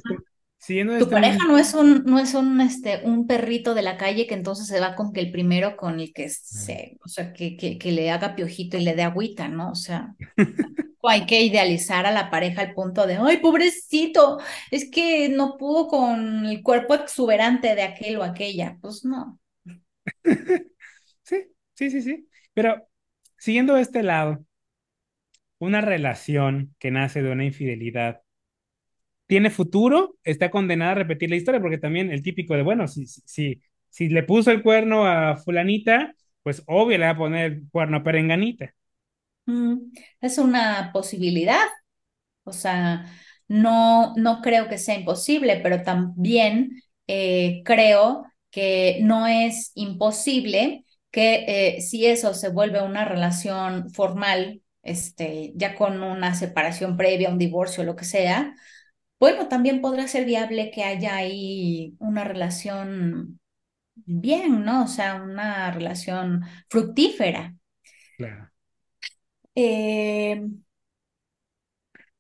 tu pareja no es un, no es un, este, un perrito de la calle que entonces se va con que el primero con el que se, o sea, que, que, que le haga piojito y le dé agüita, ¿no? O sea, hay que idealizar a la pareja al punto de, ay, pobrecito, es que no pudo con el cuerpo exuberante de aquel o aquella. Pues no. sí, sí, sí, sí. Pero siguiendo este lado, una relación que nace de una infidelidad tiene futuro, está condenada a repetir la historia, porque también el típico de, bueno, si, si, si le puso el cuerno a fulanita, pues obvio le va a poner cuerno a perenganita. Mm, es una posibilidad, o sea, no, no creo que sea imposible, pero también eh, creo que no es imposible que eh, si eso se vuelve una relación formal, este, ya con una separación previa, un divorcio, lo que sea, bueno, también podrá ser viable que haya ahí una relación bien, ¿no? O sea, una relación fructífera. Claro. Eh,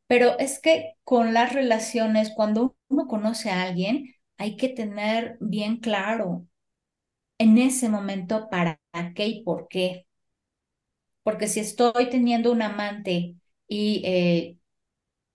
pero es que con las relaciones, cuando uno conoce a alguien, hay que tener bien claro en ese momento para qué y por qué. Porque si estoy teniendo un amante y eh,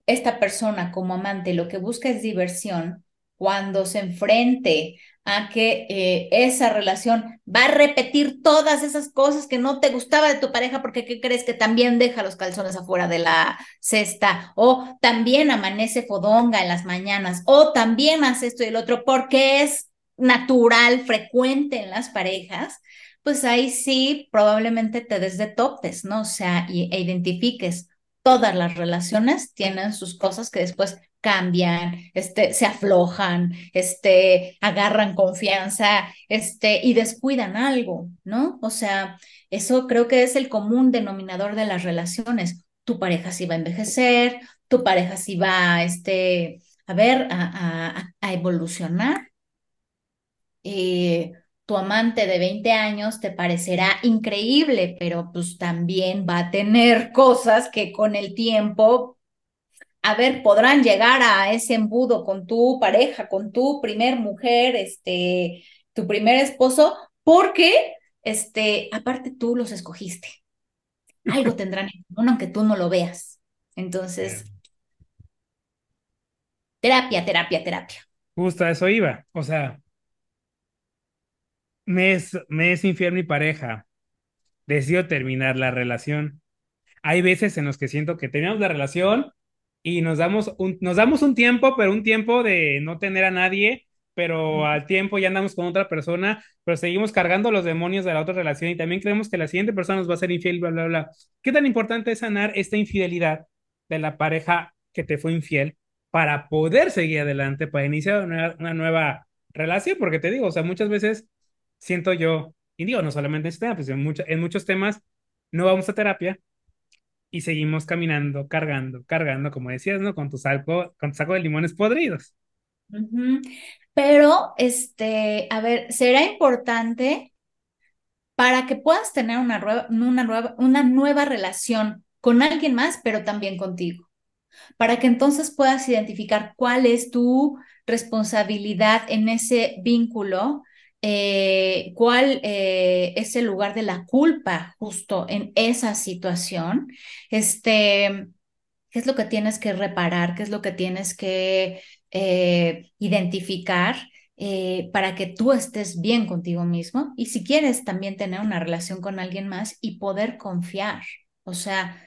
esta persona como amante lo que busca es diversión, cuando se enfrente a que eh, esa relación va a repetir todas esas cosas que no te gustaba de tu pareja porque ¿qué crees que también deja los calzones afuera de la cesta? O también amanece fodonga en las mañanas o también hace esto y el otro porque es natural, frecuente en las parejas, pues ahí sí probablemente te des de topes, ¿no? O sea, e identifiques todas las relaciones tienen sus cosas que después cambian, este, se aflojan, este, agarran confianza, este, y descuidan algo, ¿no? O sea, eso creo que es el común denominador de las relaciones. Tu pareja sí va a envejecer, tu pareja sí va, este, a ver, a, a, evolucionar. Eh, tu amante de 20 años te parecerá increíble, pero pues también va a tener cosas que con el tiempo, a ver, podrán llegar a ese embudo con tu pareja, con tu primer mujer, este, tu primer esposo, porque, este, aparte tú los escogiste. Algo tendrán en común, aunque tú no lo veas. Entonces, terapia, terapia, terapia. Justo a eso iba. O sea, me es, me es infiel mi pareja, decido terminar la relación. Hay veces en los que siento que terminamos la relación y nos damos un, nos damos un tiempo, pero un tiempo de no tener a nadie, pero al tiempo ya andamos con otra persona, pero seguimos cargando los demonios de la otra relación y también creemos que la siguiente persona nos va a ser infiel, bla, bla, bla. ¿Qué tan importante es sanar esta infidelidad de la pareja que te fue infiel para poder seguir adelante, para iniciar una, una nueva relación? Porque te digo, o sea, muchas veces siento yo, y digo, no solamente en este tema, pues en, en muchos temas no vamos a terapia y seguimos caminando, cargando, cargando, como decías, ¿no? Con tu saco, con tu saco de limones podridos. Pero, este, a ver, será importante para que puedas tener una, una, nueva, una nueva relación con alguien más, pero también contigo. Para que entonces puedas identificar cuál es tu responsabilidad en ese vínculo eh, cuál eh, es el lugar de la culpa justo en esa situación, este, qué es lo que tienes que reparar, qué es lo que tienes que eh, identificar para que tú estés bien contigo mismo y si quieres también tener una relación con alguien más y poder confiar. O sea,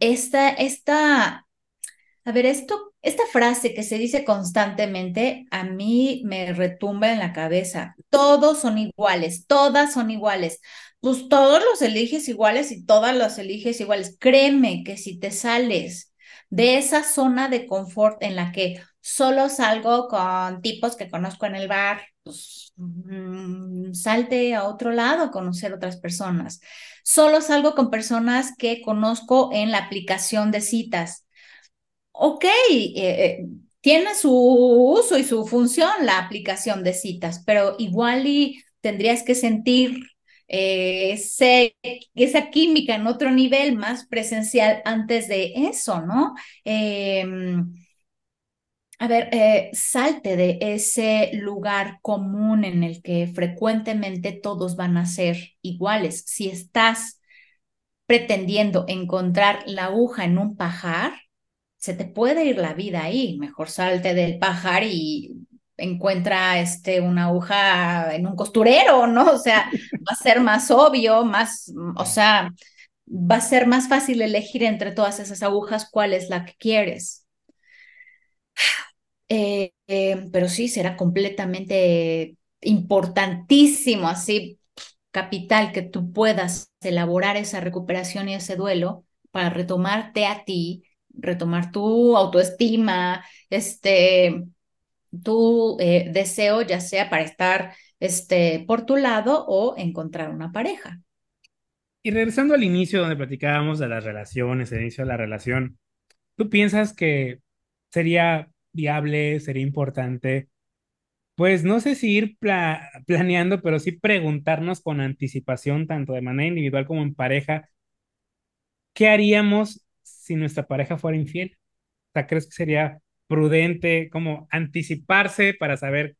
esta, esta, a ver, esto esta frase que se dice constantemente a mí me retumba en la cabeza. Todos son iguales, todas son iguales. Pues todos los eliges iguales y todas los eliges iguales. Créeme que si te sales de esa zona de confort en la que solo salgo con tipos que conozco en el bar, pues mm, salte a otro lado a conocer otras personas. Solo salgo con personas que conozco en la aplicación de citas ok, eh, eh, tiene su uso y su función la aplicación de citas, pero igual y tendrías que sentir eh, esa química en otro nivel más presencial antes de eso, ¿no? Em, a ver, salte de ese lugar común en el que frecuentemente todos van a ser iguales. Si estás pretendiendo encontrar la aguja en un pajar, se te puede ir la vida ahí. Mejor salte del pajar y encuentra este, una aguja en un costurero, ¿no? O sea, va a ser más obvio, más, o sea, va a ser más fácil elegir entre todas esas agujas cuál es la que quieres. Eh, eh, pero sí, será completamente importantísimo, así capital, que tú puedas elaborar esa recuperación y ese duelo para retomarte a ti, retomar tu autoestima, este, tu eh, deseo, ya sea para estar este, por tu lado o encontrar una pareja. Y regresando al inicio donde platicábamos de las relaciones, el inicio de la relación, ¿tú piensas que sería viable, sería importante, pues no sé si ir planeando, pero sí preguntarnos con anticipación, tanto de manera individual como en pareja, ¿qué haríamos si nuestra pareja fuera infiel? O sea, ¿crees que sería prudente como anticiparse para saber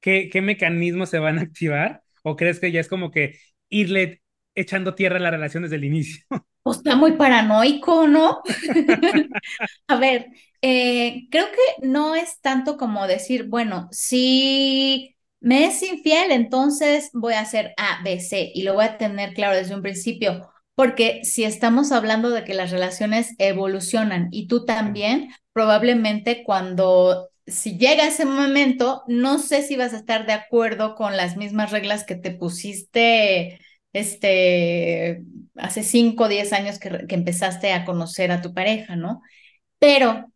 qué, mecanismos se van a activar? ¿O crees que ya es como que irle echando tierra a la relación desde el inicio? O está muy paranoico, ¿no? a ver, eh, creo que no es tanto como decir, bueno, si me es infiel, entonces voy a hacer A, B, C y lo voy a tener claro desde un principio, porque si estamos hablando de que las relaciones evolucionan y tú también, probablemente cuando si llega ese momento, no sé si vas a estar de acuerdo con las mismas reglas que te pusiste este, hace 5 o 10 años que, que, empezaste a conocer a tu pareja, ¿no? Pero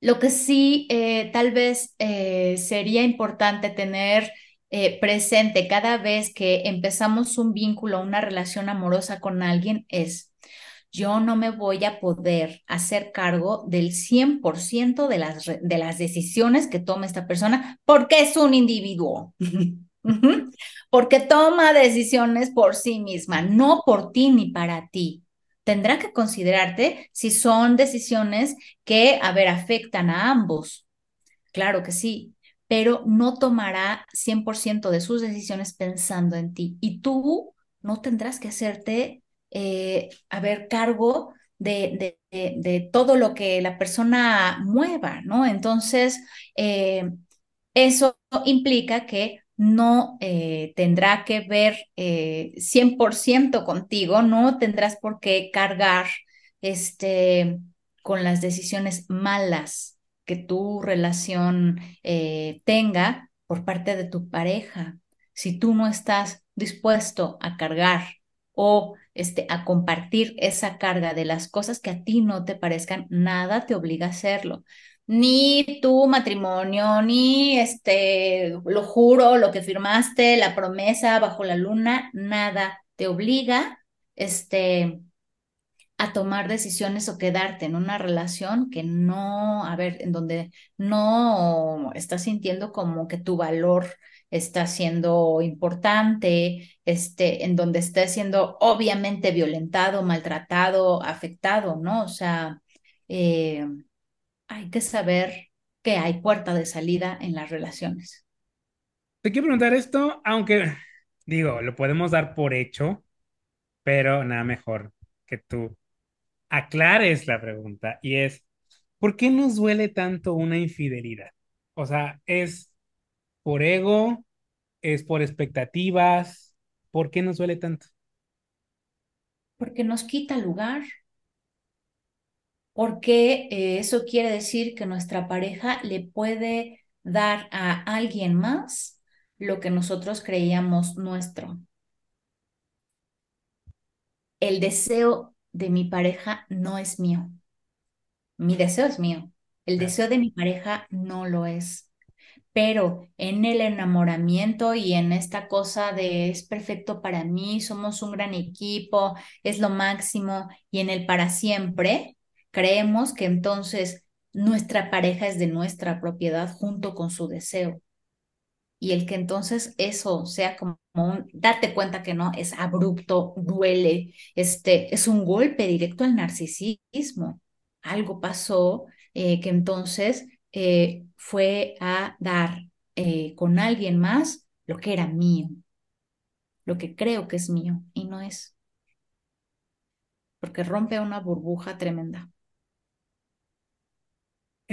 lo que sí eh, tal vez eh, sería importante tener eh, presente cada vez que empezamos un vínculo, una relación amorosa con alguien es, yo no me voy a poder hacer cargo del 100% de las, de las decisiones que tome esta persona porque es un individuo. porque toma decisiones por sí misma, no por ti ni para ti tendrá que considerarte si son decisiones que, a ver, afectan a ambos. Claro que sí, pero no tomará 100% de sus decisiones pensando en ti. Y tú no tendrás que hacerte, eh, a ver, cargo de, de, todo lo que la persona mueva, ¿no? Entonces, eh, eso implica que no eh, tendrá que ver 100% eh, contigo, no tendrás por qué cargar este, con las decisiones malas que tu relación eh, tenga por parte de tu pareja. Si tú no estás dispuesto a cargar o este, a compartir esa carga de las cosas que a ti no te parezcan, nada te obliga a hacerlo ni tu matrimonio, ni este, lo juro, lo que firmaste, la promesa bajo la luna, nada te obliga este, a tomar decisiones o quedarte en una relación que no, a ver, en donde no estás sintiendo como que tu valor está siendo importante, este, en donde estás siendo obviamente violentado, maltratado, afectado, ¿no? O sea, eh, hay que saber que hay puerta de salida en las relaciones. Te quiero preguntar esto, aunque digo, lo podemos dar por hecho, pero nada mejor que tú aclares la pregunta y es, ¿por qué nos duele tanto una infidelidad? O sea, ¿es por ego? ¿Es por expectativas? ¿Por qué nos duele tanto? Porque nos quita lugar, porque eh, eso quiere decir que nuestra pareja le puede dar a alguien más lo que nosotros creíamos nuestro. El deseo de mi pareja no es mío. Mi deseo es mío. El deseo de mi pareja no lo es. Pero en el enamoramiento y en esta cosa de es perfecto para mí, somos un gran equipo, es lo máximo, y en el para siempre, creemos que entonces nuestra pareja es de nuestra propiedad junto con su deseo. Y el que entonces eso sea como un, cuenta que no, es abrupto, duele, este, es un golpe directo al narcisismo. Algo pasó eh, que entonces eh, fue a dar eh, con alguien más lo que era mío, lo que creo que es mío y no es. Porque rompe una burbuja tremenda.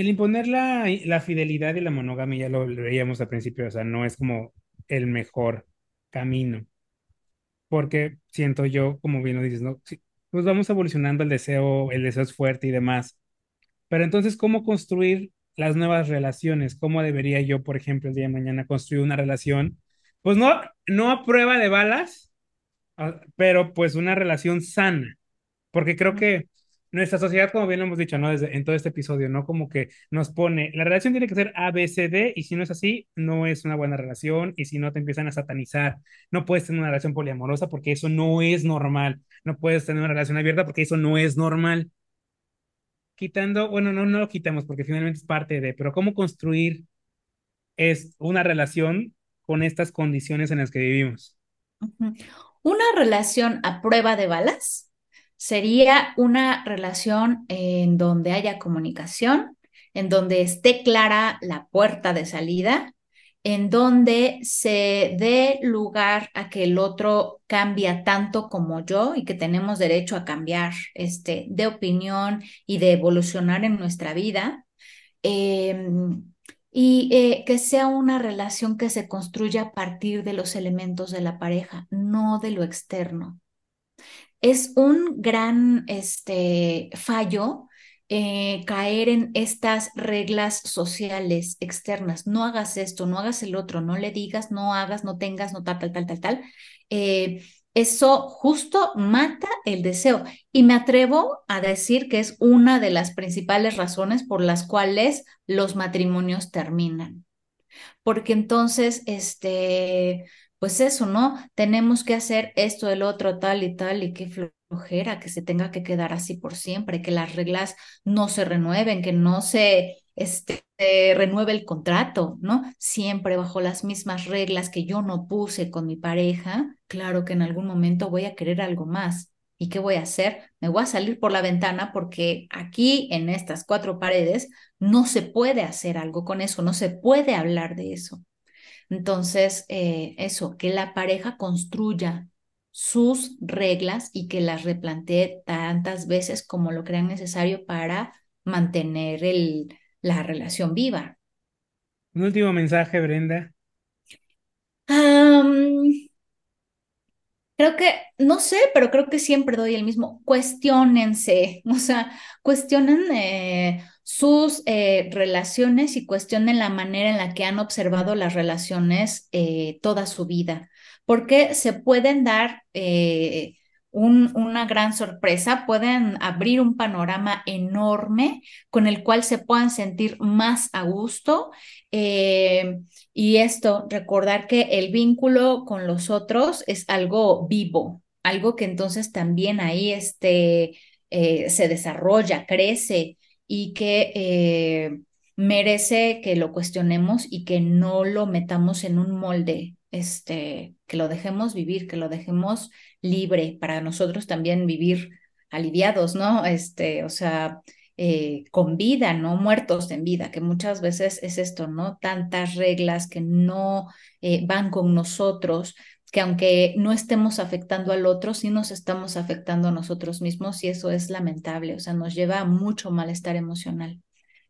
El imponer la, la fidelidad y la monogamia, ya lo veíamos al principio, o sea, no es como el mejor camino. Porque siento yo, como bien lo dices, ¿no? pues vamos evolucionando el deseo, el deseo es fuerte y demás. Pero entonces, ¿cómo construir las nuevas relaciones? ¿Cómo debería yo, por ejemplo, el día de mañana construir una relación? Pues no, no a prueba de balas, ah, pero pues una relación sana. Porque creo que nuestra sociedad, como bien lo hemos dicho, ¿no? Desde, en todo este episodio, ¿no? Como que nos pone, la relación tiene que ser A, B, C, D, y si no es así, no es una buena relación, y si no te empiezan a satanizar, no puedes tener una relación poliamorosa porque eso no es normal, no puedes tener una relación abierta porque eso no es normal. Quitando, bueno, no, no lo quitamos porque finalmente es parte de, pero ¿cómo construir es una relación con estas condiciones en las que vivimos? Una relación a prueba de balas sería una relación en donde haya comunicación, en donde esté clara la puerta de salida, en donde se dé lugar a que el otro cambia tanto como yo y que tenemos derecho a cambiar este, de opinión y de evolucionar en nuestra vida. Em, y eh, que sea una relación que se construya a partir de los elementos de la pareja, no de lo externo es un gran este, fallo eh, caer en estas reglas sociales externas. No hagas esto, no hagas el otro, no le digas, no hagas, no tengas, no tal, tal, tal, tal, tal. Eh, eso justo mata el deseo. Y me atrevo a decir que es una de las principales razones por las cuales los matrimonios terminan. Porque entonces, este, pues eso, ¿no? Tenemos que hacer esto, el otro, tal y tal, y qué flojera que se tenga que quedar así por siempre, que las reglas no se renueven, que no se este, renueve el contrato, ¿no? Siempre bajo las mismas reglas que yo no puse con mi pareja, claro que en algún momento voy a querer algo más. ¿Y qué voy a hacer? Me voy a salir por la ventana porque aquí en estas cuatro paredes no se puede hacer algo con eso, no se puede hablar de eso. Entonces, eh, eso, que la pareja construya sus reglas y que las replantee tantas veces como lo crean necesario para mantener el, la relación viva. Un último mensaje, Brenda. creo que, no sé, pero creo que siempre doy el mismo. Cuestiónense, o sea, cuestionen eh, sus eh, relaciones y cuestionen la manera en la que han observado las relaciones eh, toda su vida, porque se pueden dar eh, una gran sorpresa, pueden abrir un panorama enorme con el cual se puedan sentir más a gusto. y esto, recordar que el vínculo con los otros es algo vivo, algo que entonces también ahí este, se desarrolla, crece y que eh, merece que lo cuestionemos y que no lo metamos en un molde, este, que lo dejemos vivir, que lo dejemos libre para nosotros también vivir aliviados, ¿no? Este, o sea, eh, con vida, no muertos en vida, que muchas veces es esto, ¿no? Tantas reglas que no eh, van con nosotros, que aunque no estemos afectando al otro, sí nos estamos afectando a nosotros mismos y eso es lamentable, o sea, nos lleva a mucho malestar emocional.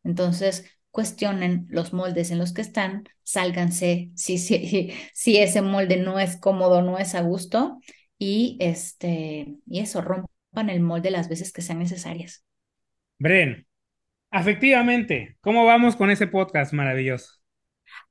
Entonces, cuestionen los moldes en los que están, sálganse si, si, si ese molde no es cómodo, no es a gusto y, este, y eso, rompan el molde las veces que sean necesarias. Bren, efectivamente, ¿cómo vamos con ese podcast maravilloso?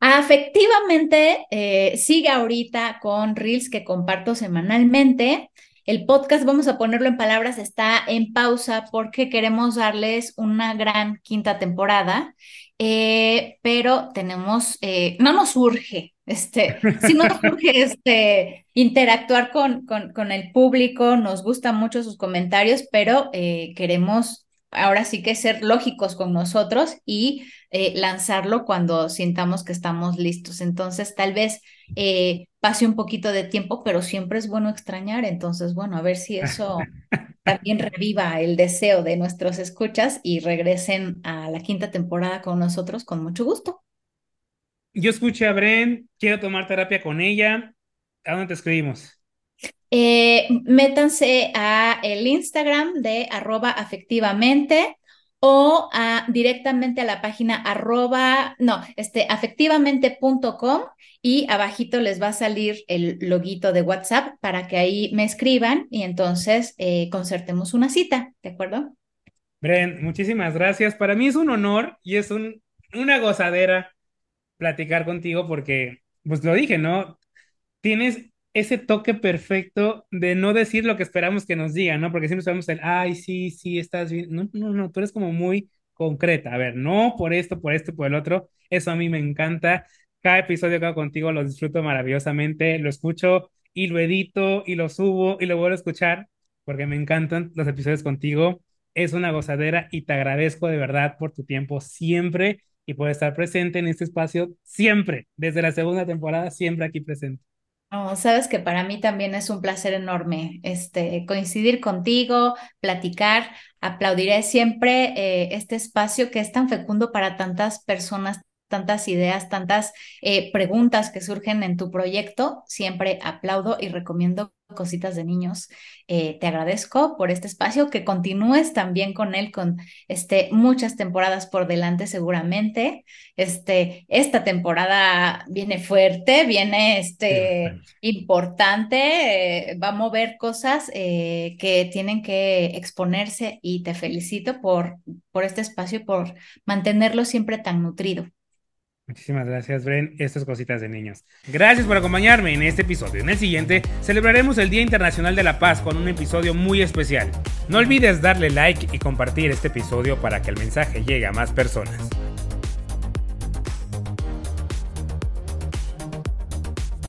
Afectivamente, eh, sigue ahorita con Reels que comparto semanalmente. El podcast, vamos a ponerlo en palabras, está en pausa porque queremos darles una gran quinta temporada, eh, pero tenemos, eh, no nos urge, este, si no nos urge este, interactuar con, con, con, el público, nos gustan mucho sus comentarios, pero queremos ahora sí que ser lógicos con nosotros y eh, lanzarlo cuando sintamos que estamos listos. Entonces, tal vez eh, pase un poquito de tiempo, pero siempre es bueno extrañar. Entonces, bueno, a ver si eso también reviva el deseo de nuestros escuchas y regresen a la quinta temporada con nosotros con mucho gusto. Yo escuché a Bren, quiero tomar terapia con ella. ¿A dónde te escribimos? Eh, métanse a el Instagram de arroba afectivamente o directamente a la página arroba, no, este, afectivamente.com y abajito les va a salir el loguito de WhatsApp para que ahí me escriban y entonces eh, concertemos una cita, ¿de acuerdo? Bren, muchísimas gracias. Para mí es un honor y es un, una gozadera platicar contigo porque, pues lo dije, ¿no? Tienes ese toque perfecto de no decir lo que esperamos que nos digan, ¿no? Porque siempre sabemos el, ay, sí, sí, estás bien. No, no, no, tú eres como muy concreta. A ver, no por esto, por esto, por el otro. Eso a mí me encanta. Cada episodio que hago contigo lo disfruto maravillosamente. Lo escucho y lo edito y lo subo y lo vuelvo a escuchar porque me encantan los episodios contigo. Es una gozadera y te agradezco de verdad por tu tiempo siempre y por estar presente en este espacio siempre, desde la segunda temporada, siempre aquí presente. Oh, sabes que para mí también es un placer enorme este, coincidir contigo, platicar. Aplaudiré siempre eh, este espacio que es tan fecundo para tantas personas, tantas ideas, tantas eh, preguntas que surgen en tu proyecto. Siempre aplaudo y recomiendo cositas de niños. Eh, te agradezco por este espacio, que continúes también con él con este, muchas temporadas por delante seguramente. Este, esta temporada viene fuerte, viene este, importante, eh, va a mover cosas eh, que tienen que exponerse y te felicito por, por este espacio y por mantenerlo siempre tan nutrido. Muchísimas gracias, Bren. Estas cositas de niños. Gracias por acompañarme en este episodio. En el siguiente celebraremos el Día Internacional de la Paz con un episodio muy especial. No olvides darle like y compartir este episodio para que el mensaje llegue a más personas.